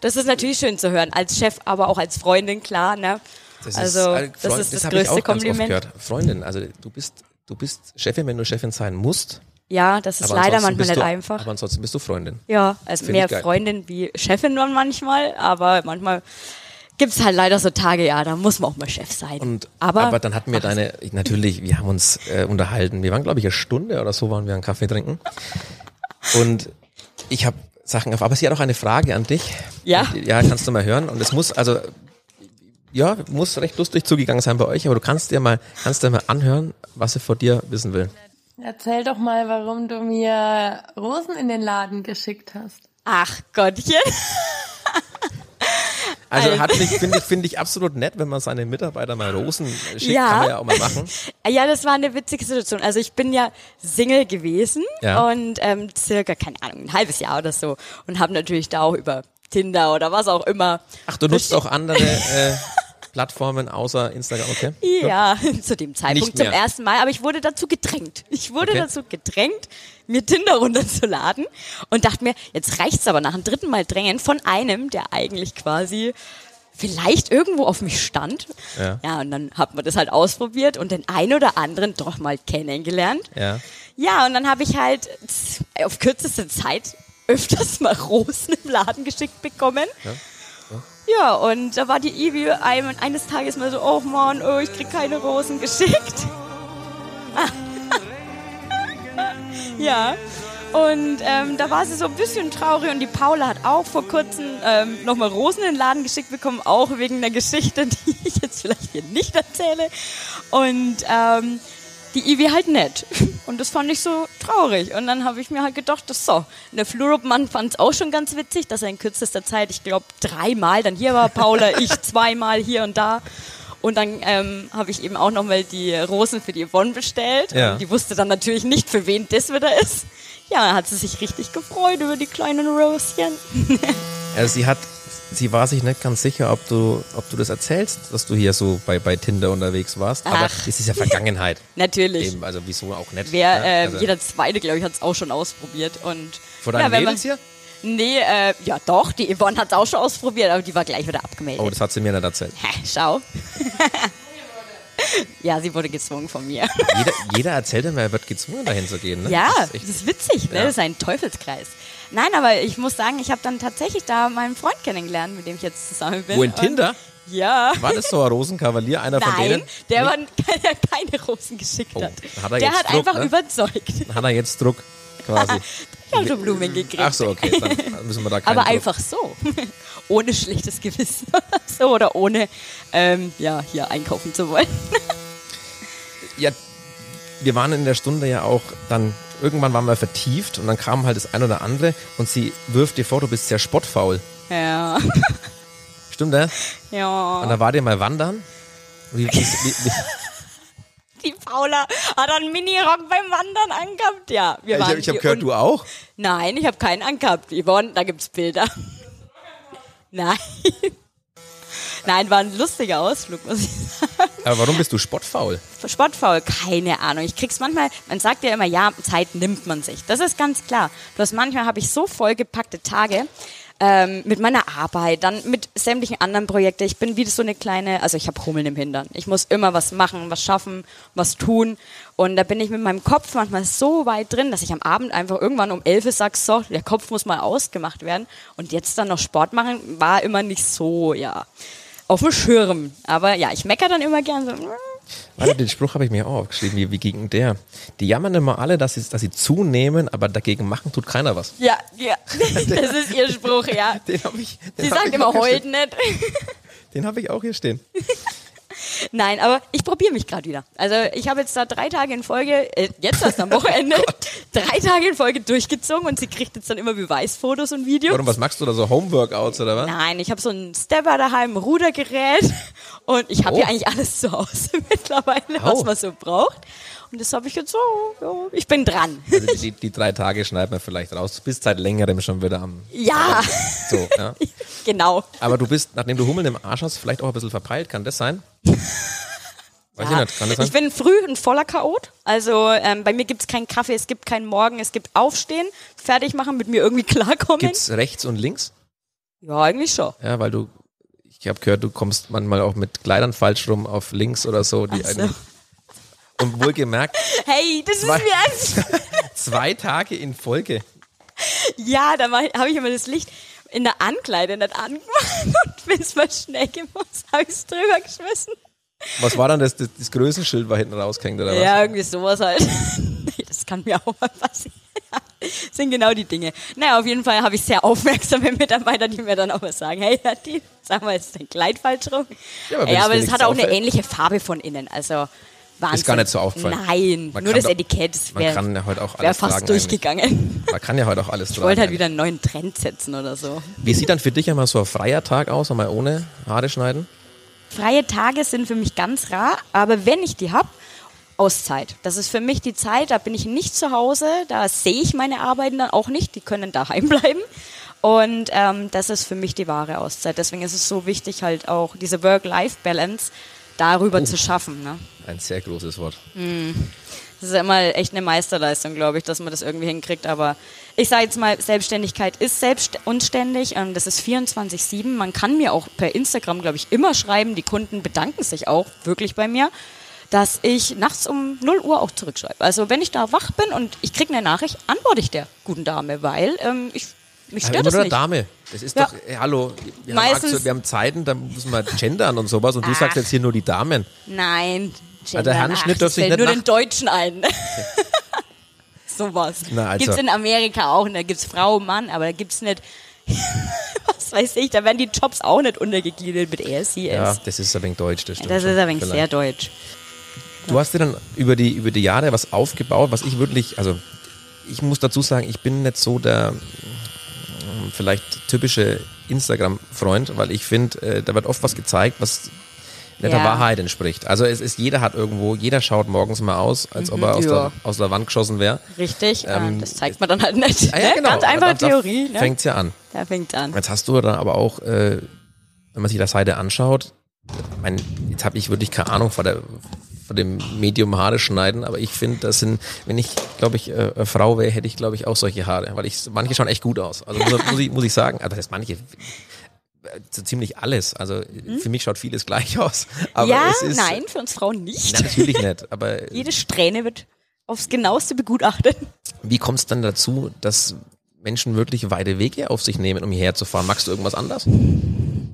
Das ist natürlich schön zu hören. Als Chef, aber auch als Freundin, klar, ne? Das also, äh, das Freund- ist das ich größte Kompliment. Freundin, also du bist, du bist Chefin, wenn du Chefin sein musst. Ja, das ist aber leider manchmal nicht du, einfach. Aber ansonsten bist du Freundin. Ja, also Find mehr. Freundin wie Chefin dann manchmal, aber manchmal gibt's halt leider so Tage, ja, da muss man auch mal Chef sein. Und, aber, aber, dann hatten wir deine, ich- natürlich, wir haben uns äh, unterhalten. Wir waren, glaube ich, eine Stunde oder so waren wir einen Kaffee trinken. Und ich habe Sachen auf, aber sie hat auch eine Frage an dich. Ja? Ja, kannst du mal hören. Und es muss, also, ja, muss recht lustig zugegangen sein bei euch, aber du kannst dir mal, kannst dir mal anhören, was sie vor dir wissen will. Erzähl doch mal, warum du mir Rosen in den Laden geschickt hast. ach Gottchen. Also Also- hat mich, finde ich, finde ich absolut nett, wenn man seine Mitarbeiter mal Rosen schickt, Ja. kann man ja auch mal machen. Ja, das war eine witzige Situation. Also ich bin ja Single gewesen Ja. und ähm, circa, keine Ahnung, ein halbes Jahr oder so und habe natürlich da auch über Tinder oder was auch immer. Ach, du nutzt auch andere äh, Plattformen außer Instagram, okay? Ja, zu dem Zeitpunkt zum ersten Mal, aber ich wurde dazu gedrängt. Ich wurde Okay. dazu gedrängt, mir Tinder runterzuladen und dachte mir, jetzt reicht's aber nach dem dritten Mal drängen von einem, der eigentlich quasi vielleicht irgendwo auf mich stand. Ja. ja und dann hat man das halt ausprobiert und den einen oder anderen doch mal kennengelernt. Ja. Ja, und dann habe ich halt auf kürzeste Zeit öfters mal Rosen im Laden geschickt bekommen. Ja, und da war die Ivi ein, eines Tages mal so, oh Mann, oh, ich krieg keine Rosen geschickt. ja, und ähm, da war sie so ein bisschen traurig und die Paula hat auch vor kurzem ähm, nochmal Rosen in den Laden geschickt bekommen, auch wegen einer Geschichte, die ich jetzt vielleicht hier nicht erzähle. Und ähm, die Ivi halt nett. Und das fand ich so traurig. Und dann habe ich mir halt gedacht, das so. Und der Flurupmann fand es auch schon ganz witzig, dass er in kürzester Zeit, ich glaube, dreimal dann hier war Paula, ich zweimal hier und da. Und dann ähm, habe ich eben auch nochmal die Rosen für die Yvonne bestellt. Ja. Die wusste dann natürlich nicht, für wen das wieder ist. Ja, hat sie sich richtig gefreut über die kleinen Roschen. Also sie hat, sie war sich nicht ganz sicher, ob du, ob du das erzählst, dass du hier so bei, bei Tinder unterwegs warst. Aber Ach. das ist ja Vergangenheit. Natürlich. Eben, also wieso auch nicht. Wer, ja, äh, also jeder Zweite, glaube ich, hat es auch schon ausprobiert. Und Vor deinen ja, wenn man- Mädels hier? Nee, äh, ja doch, die Yvonne hat es auch schon ausprobiert, aber die war gleich wieder abgemeldet. Oh, das hat sie mir nicht erzählt. Hä, schau. ja, sie wurde gezwungen von mir. Jeder, jeder erzählt immer, er wird gezwungen, dahin zu gehen. Ne? ja, Das das ist echt- ist witzig, ne? Ja. Das ist ein Teufelskreis. Nein, aber ich muss sagen, ich habe dann tatsächlich da meinen Freund kennengelernt, mit dem ich jetzt zusammen bin. Wo in Tinder? Ja. War das so ein Rosenkavalier, einer von denen? Nein, der, war, der keine Rosen geschickt Oh, hat. hat er der hat Druck, einfach ne? überzeugt. Hat er jetzt Druck, quasi. Ich habe schon Blumen gekriegt. Ach so, okay, dann müssen wir da Aber einfach so. ohne schlechtes Gewissen. so oder ohne ähm, ja, hier einkaufen zu wollen. Ja, wir waren in der Stunde ja auch dann, irgendwann waren wir vertieft und dann kam halt das ein oder andere und sie wirft dir vor, du bist sehr spottfaul. Ja. Stimmt das? ja. Und da war dir mal wandern. Wie, wie, wie, Die Paula hat einen Minirock beim Wandern angehabt. Ja, wir ich waren habe ich hab hier gehört, du auch? Nein, ich habe keinen angehabt. Yvonne, da gibt's Bilder. Nein. Nein, war ein lustiger Ausflug, muss ich sagen. Aber warum bist du spottfaul? Sportfaul, keine Ahnung. Ich krieg's manchmal, man sagt ja immer, ja, Zeit nimmt man sich. Das ist ganz klar. Bloß manchmal habe ich so vollgepackte Tage ähm, mit meiner Arbeit, dann mit sämtlichen anderen Projekten. Ich bin wie so eine kleine, also ich habe Hummeln im Hintern. Ich muss immer was machen, was schaffen, was tun. Und da bin ich mit meinem Kopf manchmal so weit drin, dass ich am Abend einfach irgendwann um 11 Uhr sag, so, der Kopf muss mal ausgemacht werden. Und jetzt dann noch Sport machen, war immer nicht so, ja, auf dem Schirm. Aber ja, ich mecker dann immer gern so, "Mm, Warte, den Spruch habe ich mir auch aufgeschrieben. Wie, wie gegen der? Die jammern immer alle, dass sie, dass sie zunehmen, aber dagegen machen tut keiner was. Ja, ja, das ist ihr Spruch, ja. Den habe ich. Den Sie hab sagt immer heult nicht. Den habe ich auch hier stehen. Nein, aber ich probiere mich gerade wieder. Also ich habe jetzt da drei Tage in Folge, äh, jetzt erst am Wochenende, drei Tage in Folge durchgezogen und sie kriegt jetzt dann immer Beweisfotos und Videos. Warum, was machst du da so Homeworkouts oder was? Nein, ich habe so ein Stepper daheim, ein Rudergerät und ich habe Oh. ja eigentlich alles zu Hause mittlerweile, Oh. was man so braucht. Und das habe ich jetzt so, ja, ich bin dran. Also die, die, drei Tage schneiden wir vielleicht raus. Du bist seit längerem schon wieder am. Ja, So, ja. genau. Aber du bist, nachdem du Hummeln im Arsch hast, vielleicht auch ein bisschen verpeilt. Kann das sein? Weiß ich nicht. Kann das sein? Ich bin früh ein voller Chaot. Also ähm, bei mir gibt's keinen Kaffee, es gibt keinen Morgen, es gibt Aufstehen, fertig machen, mit mir irgendwie klarkommen. Gibt's rechts und links? Ja, eigentlich schon. Ja, weil du, ich habe gehört, du kommst manchmal auch mit Kleidern falsch rum auf links oder so. Die so. einen, und wohlgemerkt, Hey, das Zwei- ist mir ernst. zwei Tage in Folge. Ja, da habe ich immer das Licht in der Ankleide nicht angemacht und wenn es mal schnell gemusst, habe ich es drüber geschmissen. Was war dann das, das, das Größenschild war hinten rausgehängt oder was? Ja, irgendwie sowas halt. Das kann mir auch mal passieren. Sind genau die Dinge. Naja, auf jeden Fall habe ich sehr aufmerksame Mitarbeiter, die mir dann auch mal sagen, hey Nadine, sag mal, ist dein Kleid falsch rum? Ja, aber Ja, aber, nichts hat auch eine ähnliche Farbe von innen. Also Wahnsinn. Ist gar nicht so aufgefallen. Nein, Man nur das doch- Etikett Man wäre kann ja heute auch alles fast durchgegangen. eigentlich. Man kann ja heute auch alles Ich wollte halt wieder einen neuen Trend setzen oder so. Wie sieht dann für dich einmal so ein freier Tag aus, einmal ohne Haare schneiden? Freie Tage sind für mich ganz rar, aber wenn ich die hab, Auszeit. Das ist für mich die Zeit, da bin ich nicht zu Hause, da sehe ich meine Arbeiten dann auch nicht, die können daheim bleiben. Und ähm, das ist für mich die wahre Auszeit. Deswegen ist es so wichtig, halt auch diese Work-Life-Balance darüber zu schaffen. Ne? Ein sehr großes Wort. Das ist ja immer echt eine Meisterleistung, glaube ich, dass man das irgendwie hinkriegt. Aber ich sage jetzt mal, Selbstständigkeit ist selbst unständig. Ähm, das ist 24-7. Man kann mir auch per Instagram, glaube ich, immer schreiben. Die Kunden bedanken sich auch wirklich bei mir, dass ich nachts um 0 Uhr auch zurückschreibe. Also wenn ich da wach bin und ich kriege eine Nachricht, antworte ich der guten Dame, weil ähm, ich, mich stört das nicht. Dame. Das ist Ja. doch, ey, hallo, wir, Meistens- haben, Aktu- wir haben Zeiten, da müssen wir gendern und sowas und du Ach. sagst jetzt hier nur die Damen. Nein. Ah, der Herrenschnitt ach, dürfte fällt nicht nur den Deutschen ein. Sowas. Na, also- Gibt's in Amerika auch. Und da gibt's Frau, Mann, aber da gibt's nicht. Was weiß ich, da werden die Jobs auch nicht untergegliedert mit er, sie, Ja, es. das ist ein wenig deutsch, das stimmt. Das ist ein wenig Vielleicht. sehr deutsch. Du hast dir dann über die, über die Jahre was aufgebaut, was ich wirklich, also ich muss dazu sagen, ich bin nicht so der mm, vielleicht typische Instagram-Freund, weil ich finde, äh, da wird oft was gezeigt, was nicht der Ja. Wahrheit entspricht. Also es ist, jeder hat irgendwo, jeder schaut morgens mal aus, als ob er aus, Mhm, ja. der, aus der Wand geschossen wäre. Richtig, Ähm, äh, das zeigt man dann halt nicht. Ah, ja, ne? genau. Ganz einfache Theorie. Ne? Fängt's ja an. da fängt's an. Jetzt hast du dann aber auch, äh, wenn man sich das Seite anschaut, ich mein, jetzt habe ich wirklich keine Ahnung von, der, von dem Medium Haare schneiden, aber ich finde, das sind, wenn ich, glaube ich, äh, eine Frau wäre, hätte ich, glaube ich, auch solche Haare, weil ich, manche schauen echt gut aus. Also muss, muss, ich, muss ich sagen, also das heißt manche, äh, so ziemlich alles. Also für mich schaut vieles gleich aus. Aber Hm? ja, es ist, nein, für uns Frauen nicht. Na, natürlich nicht. Aber Jede Strähne wird aufs genaueste begutachtet. wie kommt es dann dazu, dass Menschen wirklich weite Wege auf sich nehmen, um hierher zu fahren? Magst du irgendwas anders?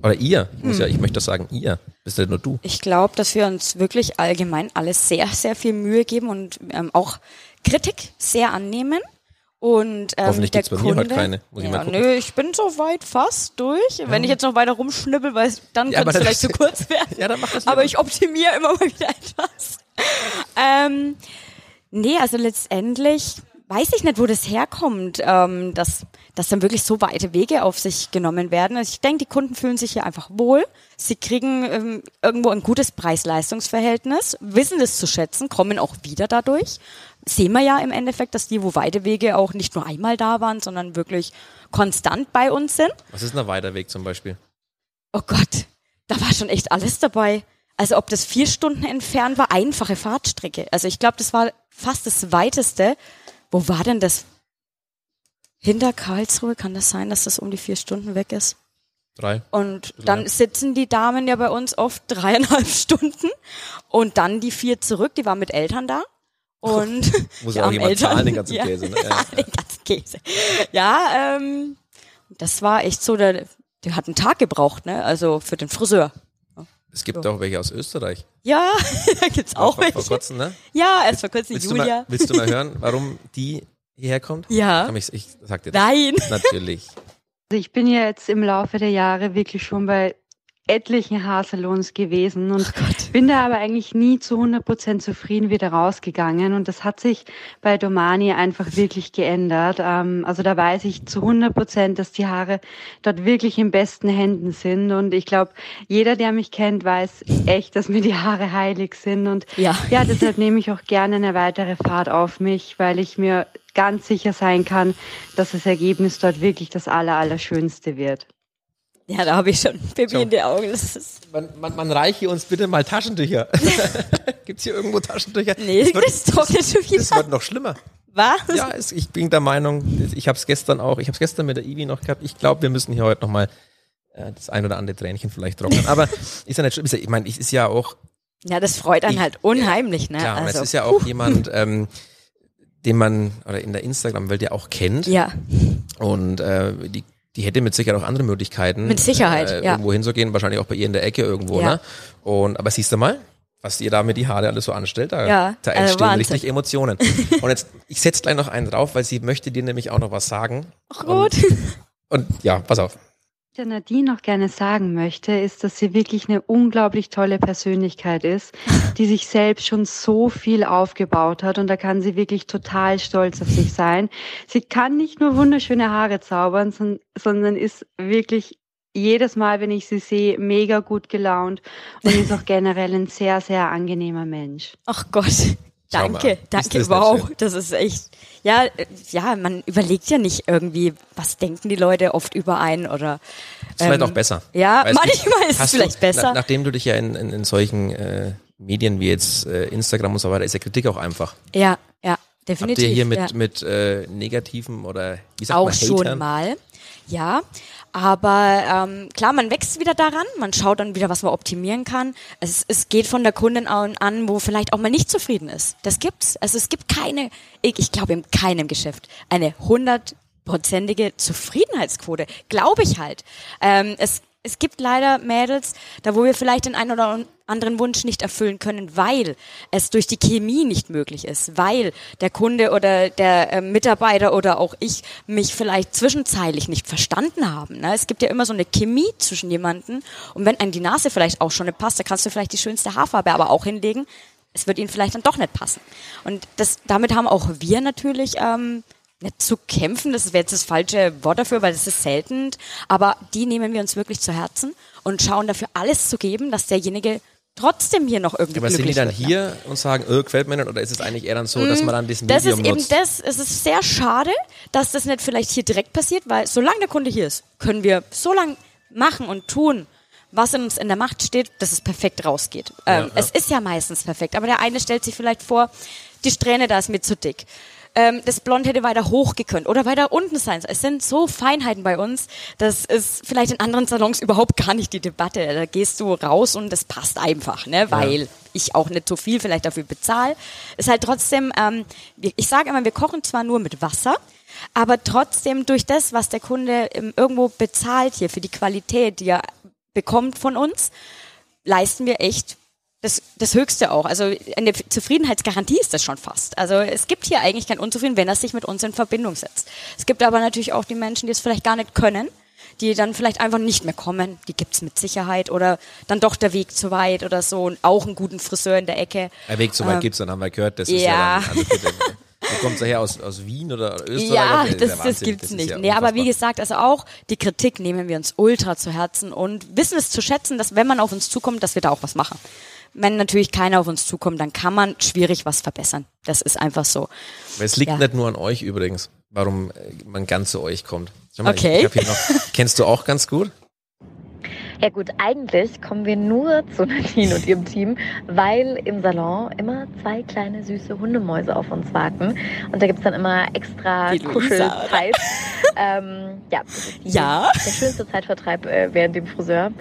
Oder ihr? Ich, muss ja, ich möchte das sagen, ihr. Bist ja nur du. Ich glaube, dass wir uns wirklich allgemein alles sehr, sehr viel Mühe geben und ähm, auch Kritik sehr annehmen. Und ähm, Hoffentlich der gibt's bei mir Kunde, heute keine. Muss ich ja, mal gucken. Nö, ich bin so weit fast durch. Wenn ich jetzt noch weiter rumschnippel, weil es- dann Ja, könnte es vielleicht zu kurz werden. Ja, dann mach das aber ich optimiere immer mal wieder etwas. ähm, nee, also letztendlich weiß ich nicht, wo das herkommt, ähm, dass, dass dann wirklich so weite Wege auf sich genommen werden. Also ich denke, die Kunden fühlen sich hier einfach wohl. Sie kriegen ähm, irgendwo ein gutes Preis-Leistungs-Verhältnis, wissen das zu schätzen, kommen auch wieder dadurch. Sehen wir ja im Endeffekt, dass die, wo weite Wege auch nicht nur einmal da waren, sondern wirklich konstant bei uns sind. Was ist ein weiter Weg zum Beispiel? Oh Gott, da war schon echt alles dabei. Also ob das vier Stunden entfernt war, einfache Fahrtstrecke. Also ich glaube, das war fast das weiteste. Wo war denn das? Hinter Karlsruhe kann das sein, dass das um die vier Stunden weg ist? Drei? Und dann sitzen die Damen ja bei uns oft dreieinhalb Stunden und dann die vier zurück, die waren mit Eltern da. Und Muss ja auch jemand zahlen, den ganzen Käse, ne? Ja, Ja, den ganzen Käse. Ja, ähm, das war echt so, der, der hat einen Tag gebraucht, ne? Also für den Friseur. Es gibt auch welche aus Österreich. Ja, da gibt's auch vor, vor welche. kurzem, ne? Ja, erst vor kurzem Willst du, mal, Julia. willst du mal hören, warum die hierher kommt? Ja. Komm, ich, ich sag dir das. Nein. Natürlich. Also ich bin ja jetzt im Laufe der Jahre wirklich schon bei etlichen Haarsalons gewesen und Oh bin da aber eigentlich nie zu 100 Prozent zufrieden wieder rausgegangen. Und das hat sich bei Domani einfach wirklich geändert. Ähm, also da weiß ich zu 100 Prozent, dass die Haare dort wirklich in besten Händen sind. Und ich glaube, jeder, der mich kennt, weiß echt, dass mir die Haare heilig sind. Und Ja. ja, deshalb nehme ich auch gerne eine weitere Fahrt auf mich, weil ich mir ganz sicher sein kann, dass das Ergebnis dort wirklich das aller, Allerschönste wird. Ja, da habe ich schon Baby So. in die Augen. Das ist, Man, man, man reiche uns bitte mal Taschentücher. Gibt's hier irgendwo Taschentücher? nee, das, wird, das trocknet schon das wieder. wird noch schlimmer. Was? Ja, es, ich bin der Meinung, ich habe es gestern auch, ich habe es gestern mit der Ivi noch gehabt. Ich glaube, wir müssen hier heute noch mal äh, das ein oder andere Tränchen vielleicht trocknen. Aber ist ja nicht schlimm. Ja- Ich meine, es ist ja auch Ja, das freut einen Ich- halt unheimlich, ne? klar, und also, es ist ja auch jemand, ähm, den man oder in der Instagram-Welt ja auch kennt. ja, Und äh, die, die hätte mit Sicherheit auch andere Möglichkeiten. Mit Sicherheit, äh, ja. Irgendwo hinzugehen, wahrscheinlich auch bei ihr in der Ecke irgendwo, Ja. ne? Und aber siehst du mal, was ihr da mit die Haare alles so anstellt, da, Ja, da also entstehen Wahnsinn. richtig Emotionen. Und jetzt, ich setze gleich noch einen drauf, weil sie möchte dir nämlich auch noch was sagen. Ach gut. Und ja, pass auf. Der Nadine noch gerne sagen möchte, ist, dass sie wirklich eine unglaublich tolle Persönlichkeit ist, die sich selbst schon so viel aufgebaut hat und da kann sie wirklich total stolz auf sich sein. Sie kann nicht nur wunderschöne Haare zaubern, son- sondern ist wirklich jedes Mal, wenn ich sie sehe, mega gut gelaunt und ist auch generell ein sehr, sehr angenehmer Mensch. Ach Gott. Danke, danke, das wow, das ist echt, ja, ja, man überlegt ja nicht irgendwie, was denken die Leute oft über einen oder, Ist vielleicht Ähm, auch besser. ja, manchmal ist es hast du- vielleicht besser. Na, nachdem du dich ja in, in, in solchen äh, Medien wie jetzt äh, Instagram und so weiter, ist ja Kritik auch einfach. ja, ja, Habt definitiv. ihr hier mit, ja. mit äh, negativen oder wie sagt auch man, schon Hatern? mal. Ja, aber ähm, klar, man wächst wieder daran, man schaut dann wieder, was man optimieren kann. Es, es geht von der Kundin an, an, wo vielleicht auch mal nicht zufrieden ist. Das gibt's. Also es gibt keine, ich, ich glaube in keinem Geschäft, eine hundertprozentige Zufriedenheitsquote. Glaube ich halt. Ähm, es, es gibt leider Mädels, da wo wir vielleicht den einen oder anderen Wunsch nicht erfüllen können, weil es durch die Chemie nicht möglich ist, weil der Kunde oder der äh, Mitarbeiter oder auch ich mich vielleicht zwischenzeitlich nicht verstanden haben. Ne? Es gibt ja immer so eine Chemie zwischen jemanden und wenn einem die Nase vielleicht auch schon nicht passt, da kannst du vielleicht die schönste Haarfarbe aber auch hinlegen. Es wird ihnen vielleicht dann doch nicht passen. Und das, damit haben auch wir natürlich ähm, nicht zu kämpfen, das wäre jetzt das falsche Wort dafür, weil das ist selten, aber die nehmen wir uns wirklich zu Herzen und schauen dafür alles zu geben, dass derjenige trotzdem hier noch irgendwie Aber sind die dann wird, ne? hier und sagen, äh, gefällt mir nicht, oder ist es eigentlich eher dann so, dass man dann diesen Das Medium ist eben nutzt? das, es ist sehr schade, dass das nicht vielleicht hier direkt passiert, weil solange der Kunde hier ist, können wir so lange machen und tun, was uns in der Macht steht, dass es perfekt rausgeht. Ähm, ja. Es ist ja meistens perfekt, aber der eine stellt sich vielleicht vor, die Strähne da ist mir zu dick. Ähm, das Blond hätte weiter hoch gekönnt oder weiter unten sein. Es sind so Feinheiten bei uns, das ist vielleicht in anderen Salons überhaupt gar nicht die Debatte. Da gehst du raus und das passt einfach, ne? weil ich auch nicht so viel vielleicht dafür bezahle. Ist halt trotzdem, ähm, ich sage immer, wir kochen zwar nur mit Wasser, aber trotzdem durch das, was der Kunde ähm, irgendwo bezahlt hier für die Qualität, die er bekommt von uns, leisten wir echt das, das Höchste auch. Also eine Zufriedenheitsgarantie ist das schon fast. Also es gibt hier eigentlich kein Unzufrieden, wenn er sich mit uns in Verbindung setzt. Es gibt aber natürlich auch die Menschen, die es vielleicht gar nicht können, die dann vielleicht einfach nicht mehr kommen. Die gibt's mit Sicherheit oder dann doch der Weg zu weit oder so und auch einen guten Friseur in der Ecke. Der Weg so weit Ähm, gibt's dann, haben wir gehört. Das ist ja. ja, dann, also bitte, Wo kommt her aus, aus Wien oder Österreich? Ja, das, das Wahnsinn. gibt's Das nicht. ja nee, aber wie gesagt, also auch die Kritik nehmen wir uns ultra zu Herzen und wissen es zu schätzen, dass wenn man auf uns zukommt, dass wir da auch was machen. Wenn natürlich keiner auf uns zukommt, dann kann man schwierig was verbessern. Das ist einfach so. Weil es liegt Ja. nicht nur an euch übrigens, warum äh, man ganz zu euch kommt. Mal, Okay. Noch, kennst du auch ganz gut? Ja gut, eigentlich kommen wir nur zu Nadine und ihrem Team, weil im Salon immer zwei kleine süße Hundemäuse auf uns warten. Und da gibt's dann immer extra Die Kuschelzeit. ähm, ja, das ist die, Ja. der schönste Zeitvertreib äh, während dem Friseur.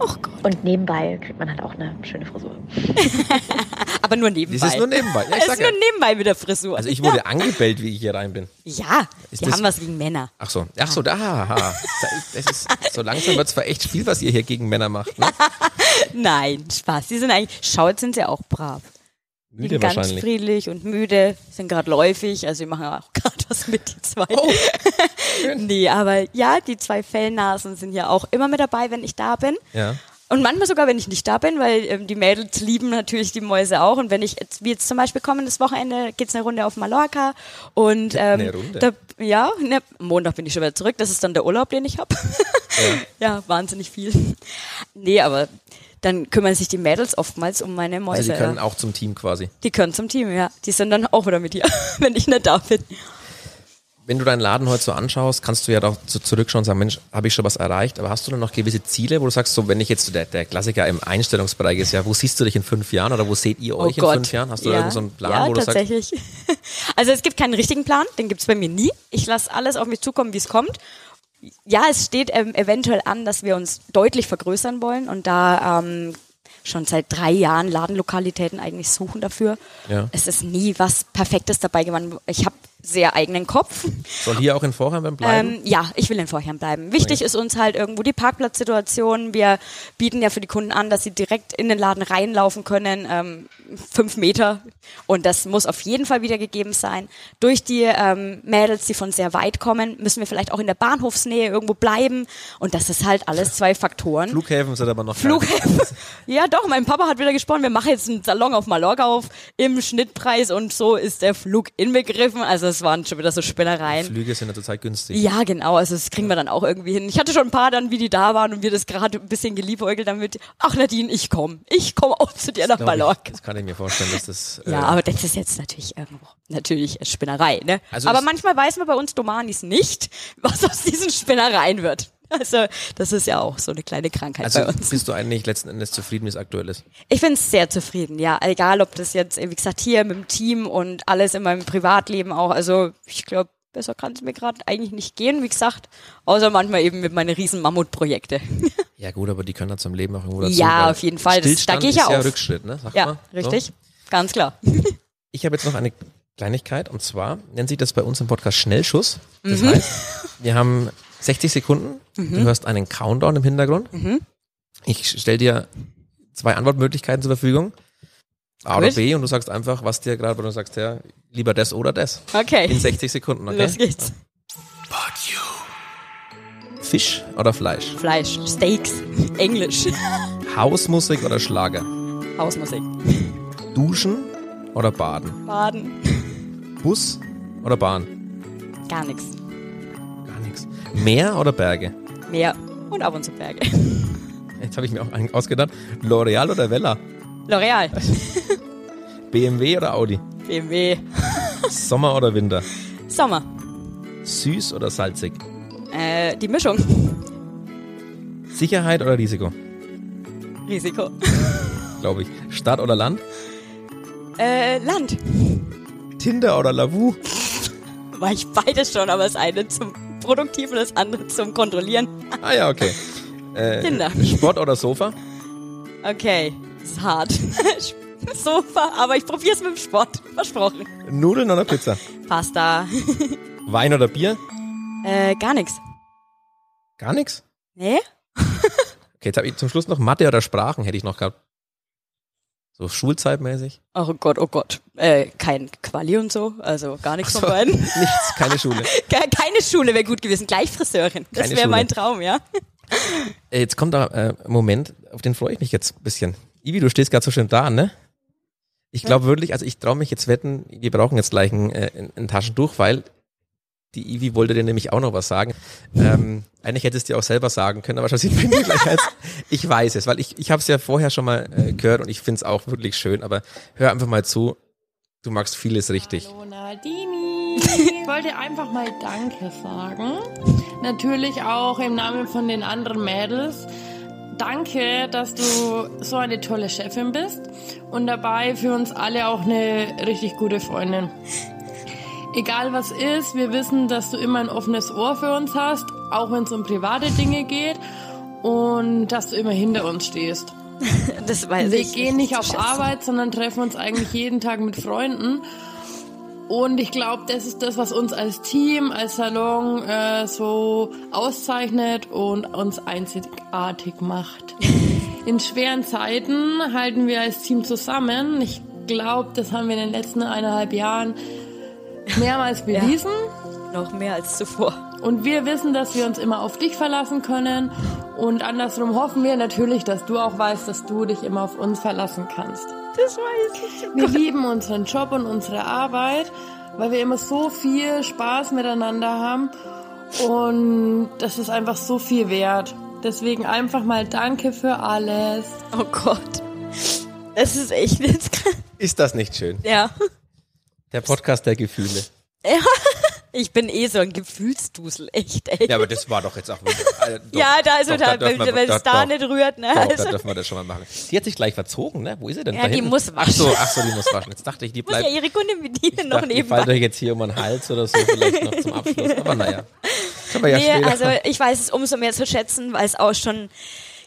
Oh Gott. Und nebenbei kriegt man halt auch eine schöne Frisur. Aber nur nebenbei. Das ist nur nebenbei. Ja, ich es ist nur ja. nebenbei mit der Frisur. Also ich wurde angebellt, wie ich hier rein bin. ja, Ist die das- haben was gegen Männer. Ach so, ach so, da. Das ist, so langsam wird zwar echt viel, was ihr hier gegen Männer macht. Ne? Nein, Spaß. Die sind eigentlich, schaut, sind sie auch brav. Die Müde sind ganz friedlich und müde, sind gerade läufig, also die machen auch gerade was mit, die zwei. Oh, nee, aber ja, die zwei Fellnasen sind ja auch immer mit dabei, wenn ich da bin. Ja. Und manchmal sogar, wenn ich nicht da bin, weil ähm, die Mädels lieben natürlich die Mäuse auch. Und wenn ich, jetzt, wie jetzt zum Beispiel kommendes Wochenende, geht's eine Runde auf Mallorca. Und ähm, Eine Runde? Da, ja, ne, Montag bin ich schon wieder zurück. Das ist dann der Urlaub, den ich habe. Ja. wahnsinnig viel. Nee, aber dann kümmern sich die Mädels oftmals um meine Mäuse. Also die können ja. auch zum Team quasi. die können zum Team, ja. Die sind dann auch wieder mit dir, wenn ich nicht da bin. Wenn du deinen Laden heute so anschaust, kannst du ja doch zurückschauen und sagen, Mensch, habe ich schon was erreicht? Aber hast du dann noch gewisse Ziele, wo du sagst, so wenn ich jetzt, der, der Klassiker im Einstellungsbereich ist, ja, wo siehst du dich in fünf Jahren oder wo seht ihr euch in fünf Jahren? Hast du da Oh ja. irgendeinen so einen Plan, ja, wo du sagst, tatsächlich. Also es gibt keinen richtigen Plan, den gibt's bei mir nie. Ich lasse alles auf mich zukommen, wie es kommt. Ja, es steht ähm, eventuell an, dass wir uns deutlich vergrößern wollen und da ähm, schon seit drei Jahren Ladenlokalitäten eigentlich suchen dafür. Ja. Es ist nie was Perfektes dabei geworden. Ich habe sehr eigenen Kopf. soll hier auch in Vorheim bleiben? Ähm, ja, ich will in Vorherm bleiben. Wichtig ist uns halt irgendwo die Parkplatzsituation. Wir bieten ja für die Kunden an, dass sie direkt in den Laden reinlaufen können, ähm, fünf Meter. Und das muss auf jeden Fall wieder gegeben sein. Durch die ähm, Mädels, die von sehr weit kommen, müssen wir vielleicht auch in der Bahnhofsnähe irgendwo bleiben. Und das ist halt alles zwei Faktoren. Flughäfen sind aber noch. Flughäfen. Ja, doch, mein Papa hat wieder gesprochen, wir machen jetzt einen Salon auf Mallorca auf im Schnittpreis und so ist der Flug inbegriffen. Also es waren schon wieder so Spinnereien. Flüge sind ja total günstig. Ja, genau, also das kriegen wir dann auch irgendwie hin. Ich hatte schon ein paar dann, wie die da waren und wir das gerade ein bisschen geliebäugelt damit. Ach Nadine, ich komme. Ich komme auch zu dir nach ich, Mallorca. das kann ich mir vorstellen, dass das. Ja, äh, aber das ist jetzt natürlich irgendwo, natürlich Spinnerei, ne? Also aber manchmal weiß man bei uns Domanis nicht, was aus diesen Spinnereien wird. Also, das ist ja auch so eine kleine Krankheit Also bei uns. bist du eigentlich letzten Endes zufrieden, wie es aktuell ist? Ich bin sehr zufrieden, ja. Egal, ob das jetzt, wie gesagt, hier mit dem Team und alles in meinem Privatleben auch. Also ich glaube, besser kann es mir gerade eigentlich nicht gehen, wie gesagt. Außer manchmal eben mit meinen riesen Mammutprojekte. Ja gut, aber die können dann zum Leben auch irgendwo dazu. Ja, auf jeden Fall. Das- da Stillstand geh ich ist ja ja auf. Rückschritt, ne? Sagt ja, man. richtig. So. Ganz klar. Ich habe jetzt noch eine Kleinigkeit und zwar nennt sich das bei uns im Podcast Schnellschuss. Das Mhm. heißt, wir haben 60 Sekunden, du hörst einen Countdown im Hintergrund. Mhm. Ich stell dir zwei Antwortmöglichkeiten zur Verfügung. A oder Gut. B und du sagst einfach, was dir gerade, wenn du sagst, ja, lieber das oder das. In Okay. 60 Sekunden, okay? Los geht's. Fisch oder Fleisch? Fleisch, Steaks, Englisch, Hausmusik oder Schlager? Hausmusik, Duschen oder Baden? Baden, Bus oder Bahn? gar nichts. Meer oder Berge? Meer und ab und zu Berge. Jetzt habe ich mir auch ausgedacht. L'Oreal oder Vella? L'Oreal, BMW oder Audi? BMW, Sommer oder Winter? Sommer, Süß oder salzig? äh, die Mischung, Sicherheit oder Risiko? Risiko, Glaube ich. Stadt oder Land? äh, Land. Tinder oder Lavu? War ich beides schon, aber das eine zum Produktiven, das andere zum Kontrollieren. Ah ja, okay. Äh, Tinder. Sport oder Sofa? Okay, ist hart. Sofa, aber ich probier's mit dem Sport. Versprochen. Nudeln oder Pizza? Pasta. Wein oder Bier? Äh, gar nichts. Gar nichts? Nee? Okay, jetzt habe ich zum Schluss noch Mathe oder Sprachen hätte ich noch gehabt. So Schulzeitmäßig? Oh Gott, oh Gott. Äh, kein Quali und so, also gar nichts So, von beiden. Nichts, keine Schule. Ke- Keine Schule wäre gut gewesen, gleich Friseurin. Das wäre mein. Traum, ja. Äh, Jetzt kommt da äh, ein Moment, auf den freue ich mich jetzt ein bisschen. Ivi, du stehst gerade so schön da, ne? Ich glaube wirklich, also ich traue mich jetzt wetten, wir brauchen jetzt gleich ein, äh, ein Taschentuch, weil die Ivi wollte dir nämlich auch noch was sagen. Ähm, eigentlich hättest du dir auch selber sagen können, aber schon sieht man gleich als, ich weiß es, weil ich, ich habe es ja vorher schon mal äh, gehört und ich finde es auch wirklich schön, aber hör einfach mal zu, du magst vieles richtig. Hallo Nadini. Ich wollte einfach mal Danke sagen. Natürlich auch im Namen von den anderen Mädels. Danke, dass du so eine tolle Chefin bist und dabei für uns alle auch eine richtig gute Freundin. Egal was ist, wir wissen, dass du immer ein offenes Ohr für uns hast, auch wenn es um private Dinge geht und dass du immer hinter uns stehst. Das weiß Wir ich. gehen nicht auf schätzen. Arbeit, sondern treffen uns eigentlich jeden Tag mit Freunden. Und ich glaube, das ist das, was uns als Team, als Salon äh, so auszeichnet und uns einzigartig macht. In schweren Zeiten halten wir als Team zusammen. Ich glaube, das haben wir in den letzten eineinhalb Jahren mehrmals bewiesen. Noch mehr als zuvor. Und wir wissen, dass wir uns immer auf dich verlassen können. Und andersrum hoffen wir natürlich, dass du auch weißt, dass du dich immer auf uns verlassen kannst. Das weiß ich. Wir lieben unseren Job und unsere Arbeit, weil wir immer so viel Spaß miteinander haben. Und das ist einfach so viel wert. Deswegen einfach mal Danke für alles. Oh Gott. Das ist echt jetzt. Ist das nicht schön? Ja. Der Podcast der Gefühle. Ja. Ich bin eh so ein Gefühlsdusel, echt, ey. Ja, aber das war doch jetzt auch. Äh, doch, ja, da ist doch, da wenn wir- wenn es da nicht rührt, ne? Doch, Also, da dürfen wir das schon mal machen. Sie hat sich gleich verzogen, ne? Wo ist sie denn? Ja, da die hinten? muss Ach so, ach so, die muss waschen. Jetzt dachte ich, die muss ja bleibt. ihre Kunde bedienen Ich noch dachte, die nebenbei. fällt euch jetzt hier um den Hals oder so vielleicht noch zum Abschluss. Aber naja. Wir ja nee, also ich weiß es umso mehr zu schätzen, weil es auch schon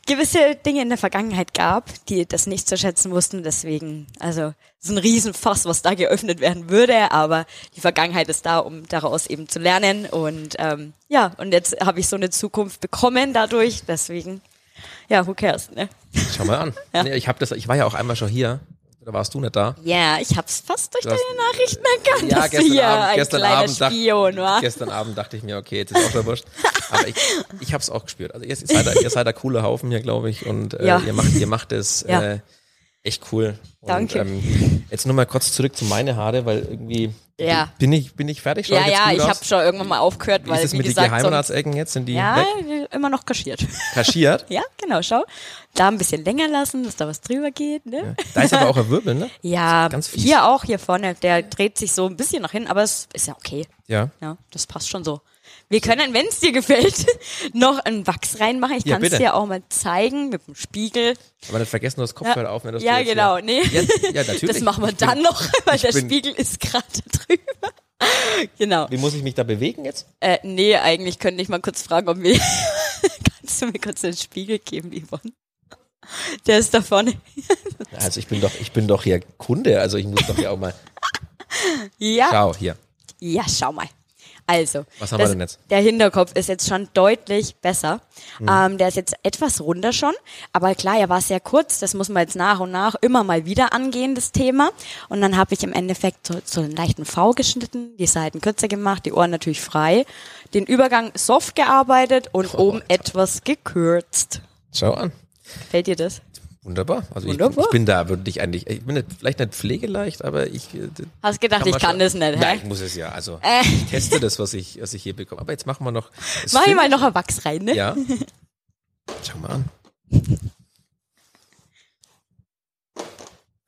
gewisse Dinge in der Vergangenheit gab, die das nicht zu schätzen wussten. Deswegen, also so ein Riesenfass, was da geöffnet werden würde, aber die Vergangenheit ist da, um daraus eben zu lernen. Und ähm, ja, und jetzt habe ich so eine Zukunft bekommen dadurch. Deswegen, ja, who cares, ne? Schau mal an. Ja. Ich, hab das, ich war ja auch einmal schon hier. Da warst du nicht da. Ja, ich hab's fast durch Du hast- deine Nachrichten erkannt, Ja, dass du gestern hier Abend, ein gestern kleiner Abend, dacht- Spion war. gestern Abend dachte ich mir, okay, jetzt ist auch der Wurscht. Aber ich, ich habe es auch gespürt. Also ihr seid, da- ihr seid der coole Haufen hier, glaube ich. Und äh, Ja. ihr macht, ihr macht es Ja. äh, echt cool. Und, Danke. Ähm, jetzt nur mal kurz zurück zu meine Haare, weil irgendwie Ja. bin ich bin ich fertig. Schau Ja, ich ja, ich habe schon irgendwann mal aufgehört, Wie weil ist es mit den Geheimratsecken jetzt? Sind die ja, weg? immer noch kaschiert. Kaschiert? Ja, genau, schau. Da ein bisschen länger lassen, dass da was drüber geht, ne? Da ist aber auch ein Wirbel, ne? Ja, Ganz fies. hier auch, hier vorne, der dreht sich so ein bisschen nach hinten, aber es ist ja okay. Ja. Ja, das passt schon so. Wir können, wenn es dir gefällt, noch einen Wachs reinmachen. Ich Ja, kann es dir auch mal zeigen mit dem Spiegel. Aber nicht vergessen, du das Kopfhörer auf, ne, ja jetzt genau. Hier, Nee. Ja, ja, natürlich. Das machen wir Ich bin- dann noch, weil der bin- Spiegel ist gerade drüber. genau. Wie muss ich mich da bewegen jetzt? Äh, nee, eigentlich könnte ich mal kurz fragen, ob wir. Kannst du mir kurz den Spiegel geben, Yvonne? Der ist da vorne. Also ich bin doch, ich bin doch hier Kunde, also ich muss doch hier auch mal. Ja. Schau, hier. Ja, schau mal. Also, Was haben das, wir denn jetzt? der Hinterkopf ist jetzt schon deutlich besser. Hm. Ähm, der ist jetzt etwas runder schon, aber klar, er war sehr kurz. Das muss man jetzt nach und nach immer mal wieder angehen, das Thema. Und dann habe ich im Endeffekt so, so einen leichten V geschnitten, die Seiten kürzer gemacht, die Ohren natürlich frei, den Übergang soft gearbeitet und oben etwas gekürzt. Schau an. Gefällt dir das? Wunderbar. Also Wunderbar. Ich, ich bin da wirklich eigentlich, ich bin nicht, vielleicht nicht pflegeleicht, aber ich. äh, Hast gedacht, man ich kann schon- das nicht, hä? Nein, ich muss es ja. Also Äh. ich teste das, was ich, was ich hier bekomme. Aber jetzt machen wir noch. Mach ich mal noch ein Wachs rein, ne? Ja. Schau mal an.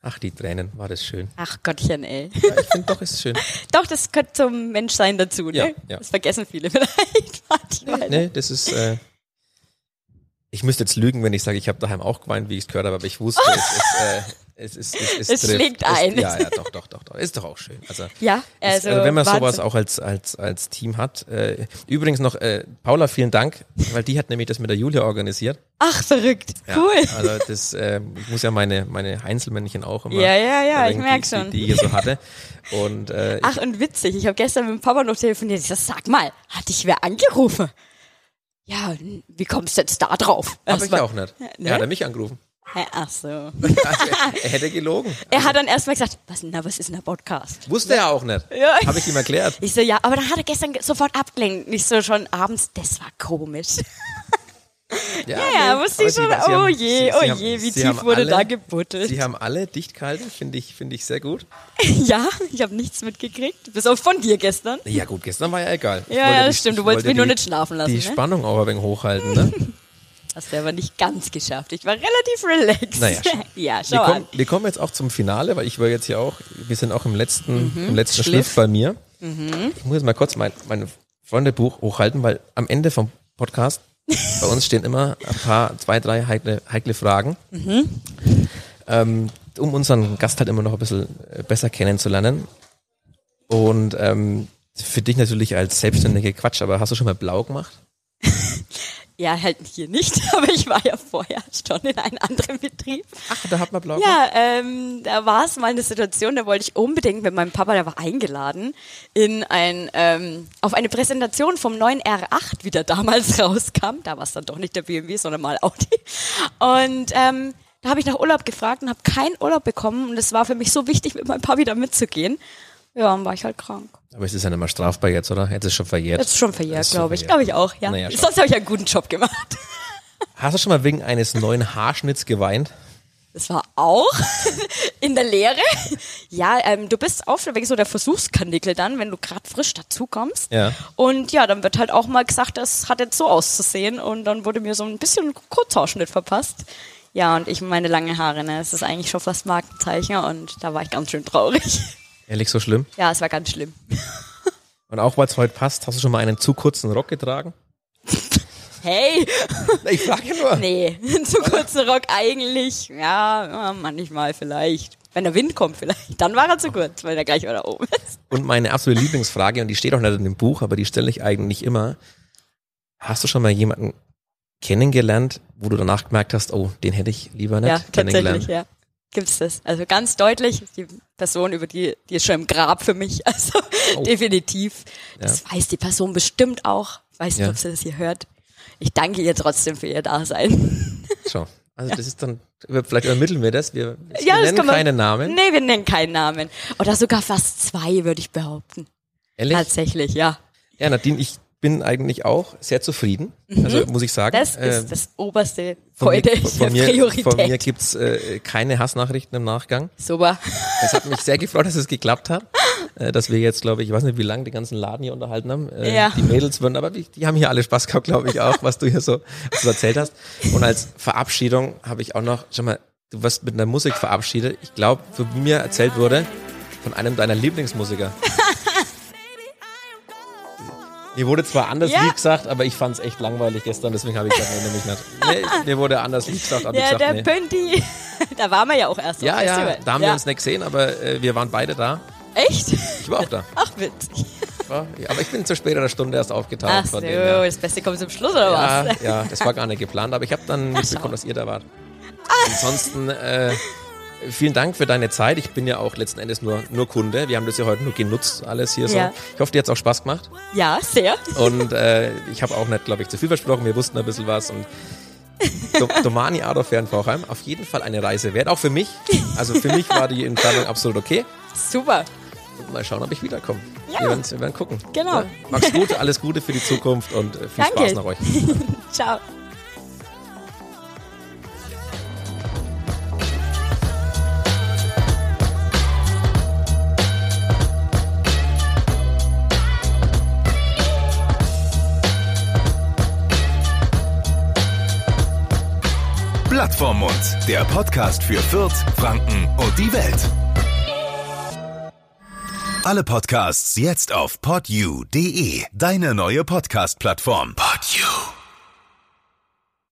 Ach, die Tränen, war das schön. Ach Gottchen, ey. Ja, ich finde doch, ist schön. Doch, das gehört zum Menschsein dazu, ne? Ja, ja. Das vergessen viele vielleicht manchmal. Nee, das ist. Äh, ich müsste jetzt lügen, wenn ich sage, ich habe daheim auch geweint, wie ich es gehört habe, aber ich wusste, es ist. Äh, es, ist, es, es, Es schlägt ein. Es, ja, ja, doch, doch, doch, doch. Ist doch auch schön. Also, Ja, also, also wenn man sowas auch als, als, als Team hat. Äh, übrigens noch, äh, Paula, vielen Dank, weil die hat nämlich das mit der Julia organisiert. Ach, verrückt. Cool. Also das, äh, ich muss ja meine, meine Heinzelmännchen auch immer. Ja, ja, ja, ich erwähnen, merk die, schon. Die, die ich so hatte. Und äh, Ach, und witzig. Ich habe gestern mit dem Papa noch telefoniert. Ich sag, sag mal, hat dich wer angerufen? Ja, wie kommst du jetzt da drauf? habe ich auch nicht. ne? Er hat er mich angerufen. Ach so. Also, er hätte gelogen. Er hat dann erstmal gesagt, was, na, was ist denn der Podcast? Wusste er auch nicht. Ja. Habe ich ihm erklärt. Ich so, ja, aber dann hat er gestern ge- sofort abgelenkt. Nicht so schon abends, das war komisch. Ja, nee, wusste ich schon, sie oh je, sie- oh sie haben- je, wie tief wurde alle- da gebuttelt. Sie haben alle dicht gehalten, finde ich, finde ich sehr gut. ja, ich habe nichts mitgekriegt, bis auf von dir gestern. Ja gut, gestern war ja egal. Ja, ja, das stimmt, du wolltest wollte mich nur die- nicht schlafen lassen, Die ne? Spannung auch ein wenig hochhalten, ne? Hast du aber nicht ganz geschafft. Ich war relativ relaxed. Naja, schau. ja, Wir schau kommen, an. wir kommen jetzt auch zum Finale, weil ich war jetzt hier auch, wir sind auch im letzten, im letzten Schliff. Schliff bei mir. Ich muss jetzt mal kurz mein, mein Freundebuch hochhalten, weil am Ende vom Podcast bei uns stehen immer ein paar, zwei, drei heikle, heikle Fragen, ähm, um unseren Gast halt immer noch ein bisschen äh, besser kennenzulernen. Und ähm, für dich natürlich als Selbstständige Quatsch, aber hast du schon mal blau gemacht? Ja, halt hier nicht, aber ich war ja vorher schon in einem anderen Betrieb. Ach, da hat man blau gemacht? Ja, ähm, da war es mal eine Situation, da wollte ich unbedingt mit meinem Papa, der war eingeladen, in ein, ähm, auf eine Präsentation vom neuen R8, wie der damals rauskam. Da war es dann doch nicht der BMW, sondern mal Audi. Und ähm, da habe ich nach Urlaub gefragt und habe keinen Urlaub bekommen. Und es war für mich so wichtig, mit meinem Papa wieder mitzugehen. Ja, dann war ich halt krank. Aber es ist ja nicht mal strafbar jetzt, oder? Jetzt ist es schon verjährt. Jetzt ist schon verjährt, glaube ich. Glaube ich auch, ja. Naja. Sonst habe ich einen guten Job gemacht. Hast du schon mal wegen eines neuen Haarschnitts geweint? Das war auch in der Lehre. Ja, ähm, du bist auch wegen so der Versuchskanickel dann, wenn du gerade frisch dazukommst. Ja. Und ja, dann wird halt auch mal gesagt, das hat jetzt so auszusehen. Und dann wurde mir so ein bisschen Kurzhaarschnitt verpasst. Ja, und ich meine lange Haare, ne? Das ist eigentlich schon fast Markenzeichen und da war ich ganz schön traurig. Ehrlich so schlimm? Ja, es war ganz schlimm. Und auch weil es heute passt, hast du schon mal einen zu kurzen Rock getragen? Hey! Ich frage nur. Nee, einen zu kurzen Rock eigentlich. Ja, manchmal vielleicht. Wenn der Wind kommt vielleicht. Dann war er zu kurz, weil er gleich wieder oben ist. Und meine absolute Lieblingsfrage, und die steht auch nicht in dem Buch, aber die stelle ich eigentlich immer. Hast du schon mal jemanden kennengelernt, wo du danach gemerkt hast, oh, den hätte ich lieber nicht Ja, kennengelernt? tatsächlich, ja. Gibt's das. Also ganz deutlich, die Person, über die, die ist schon im Grab für mich. Also Oh. definitiv. Das weiß die Person bestimmt auch. Ich weiß nicht, Ja. ob sie das hier hört. Ich danke ihr trotzdem für ihr Dasein. So. Also das ist dann, vielleicht übermitteln wir das. Wir, wir Ja, das nennen kann man- keine Namen. Nee, wir nennen keinen Namen. Oder sogar fast zwei, würde ich behaupten. Ehrlich? Tatsächlich, ja. Ja, Nadine, ich bin eigentlich auch sehr zufrieden. Also muss ich sagen. Mhm. Das Äh, ist das oberste von mir, heute von, mir, Priorität. von mir gibt's äh, keine Hassnachrichten im Nachgang. Super. Es hat mich sehr gefreut, dass es geklappt hat. Äh, dass wir jetzt, glaube ich, ich weiß nicht, wie lange die ganzen Laden hier unterhalten haben. Äh, Ja. Die Mädels würden, aber die, die haben hier alle Spaß gehabt, glaube ich, auch, was du hier so, was du erzählt hast. Und als Verabschiedung habe ich auch noch, schau mal, du wirst mit einer Musik verabschiedet. Ich glaube, für mir erzählt wurde, von einem deiner Lieblingsmusiker. Mir wurde zwar anders Ja. lieb gesagt, aber ich fand es echt langweilig gestern, deswegen habe ich gesagt, nee, nehme ich nicht. Nee, mir wurde anders lieb gesagt, aber Ja, ich der gesagt, nee. Pönti. Da waren wir ja auch erst. Ja, ja, Festival. da haben ja. wir uns nicht gesehen, aber äh, wir waren beide da. Echt? Ich war auch da. Ach, witzig. Ja, aber ich bin zu später Stunde erst aufgetaucht. Ach so, dem her. das Beste kommt zum Schluss, oder Ja, was? ja, das war gar nicht geplant, aber ich habe dann mitbekommen, dass ihr da wart. Ansonsten äh, vielen Dank für deine Zeit. Ich bin ja auch letzten Endes nur, nur Kunde. Wir haben das ja heute nur genutzt, alles hier Ja. so. Ich hoffe, dir hat's auch Spaß gemacht. Ja, sehr. Und äh, ich habe auch nicht, glaube ich, zu viel versprochen. Wir wussten ein bisschen was. Und Dom- Domani Adolf Fernfauchheim, auf jeden Fall eine Reise wert. Auch für mich. Also für mich war die Entfernung absolut okay. Super. Mal schauen, ob ich wiederkomme. Ja. Wir, werden's- wir werden gucken. Genau. Ja. Mach's gut, alles Gute für die Zukunft und äh, viel Danke. Spaß nach euch. Ciao. Blatt vorm Mund, der Podcast für Fürth, Franken und die Welt. Alle Podcasts jetzt auf podyou.de, deine neue Podcast-Plattform. Podyou.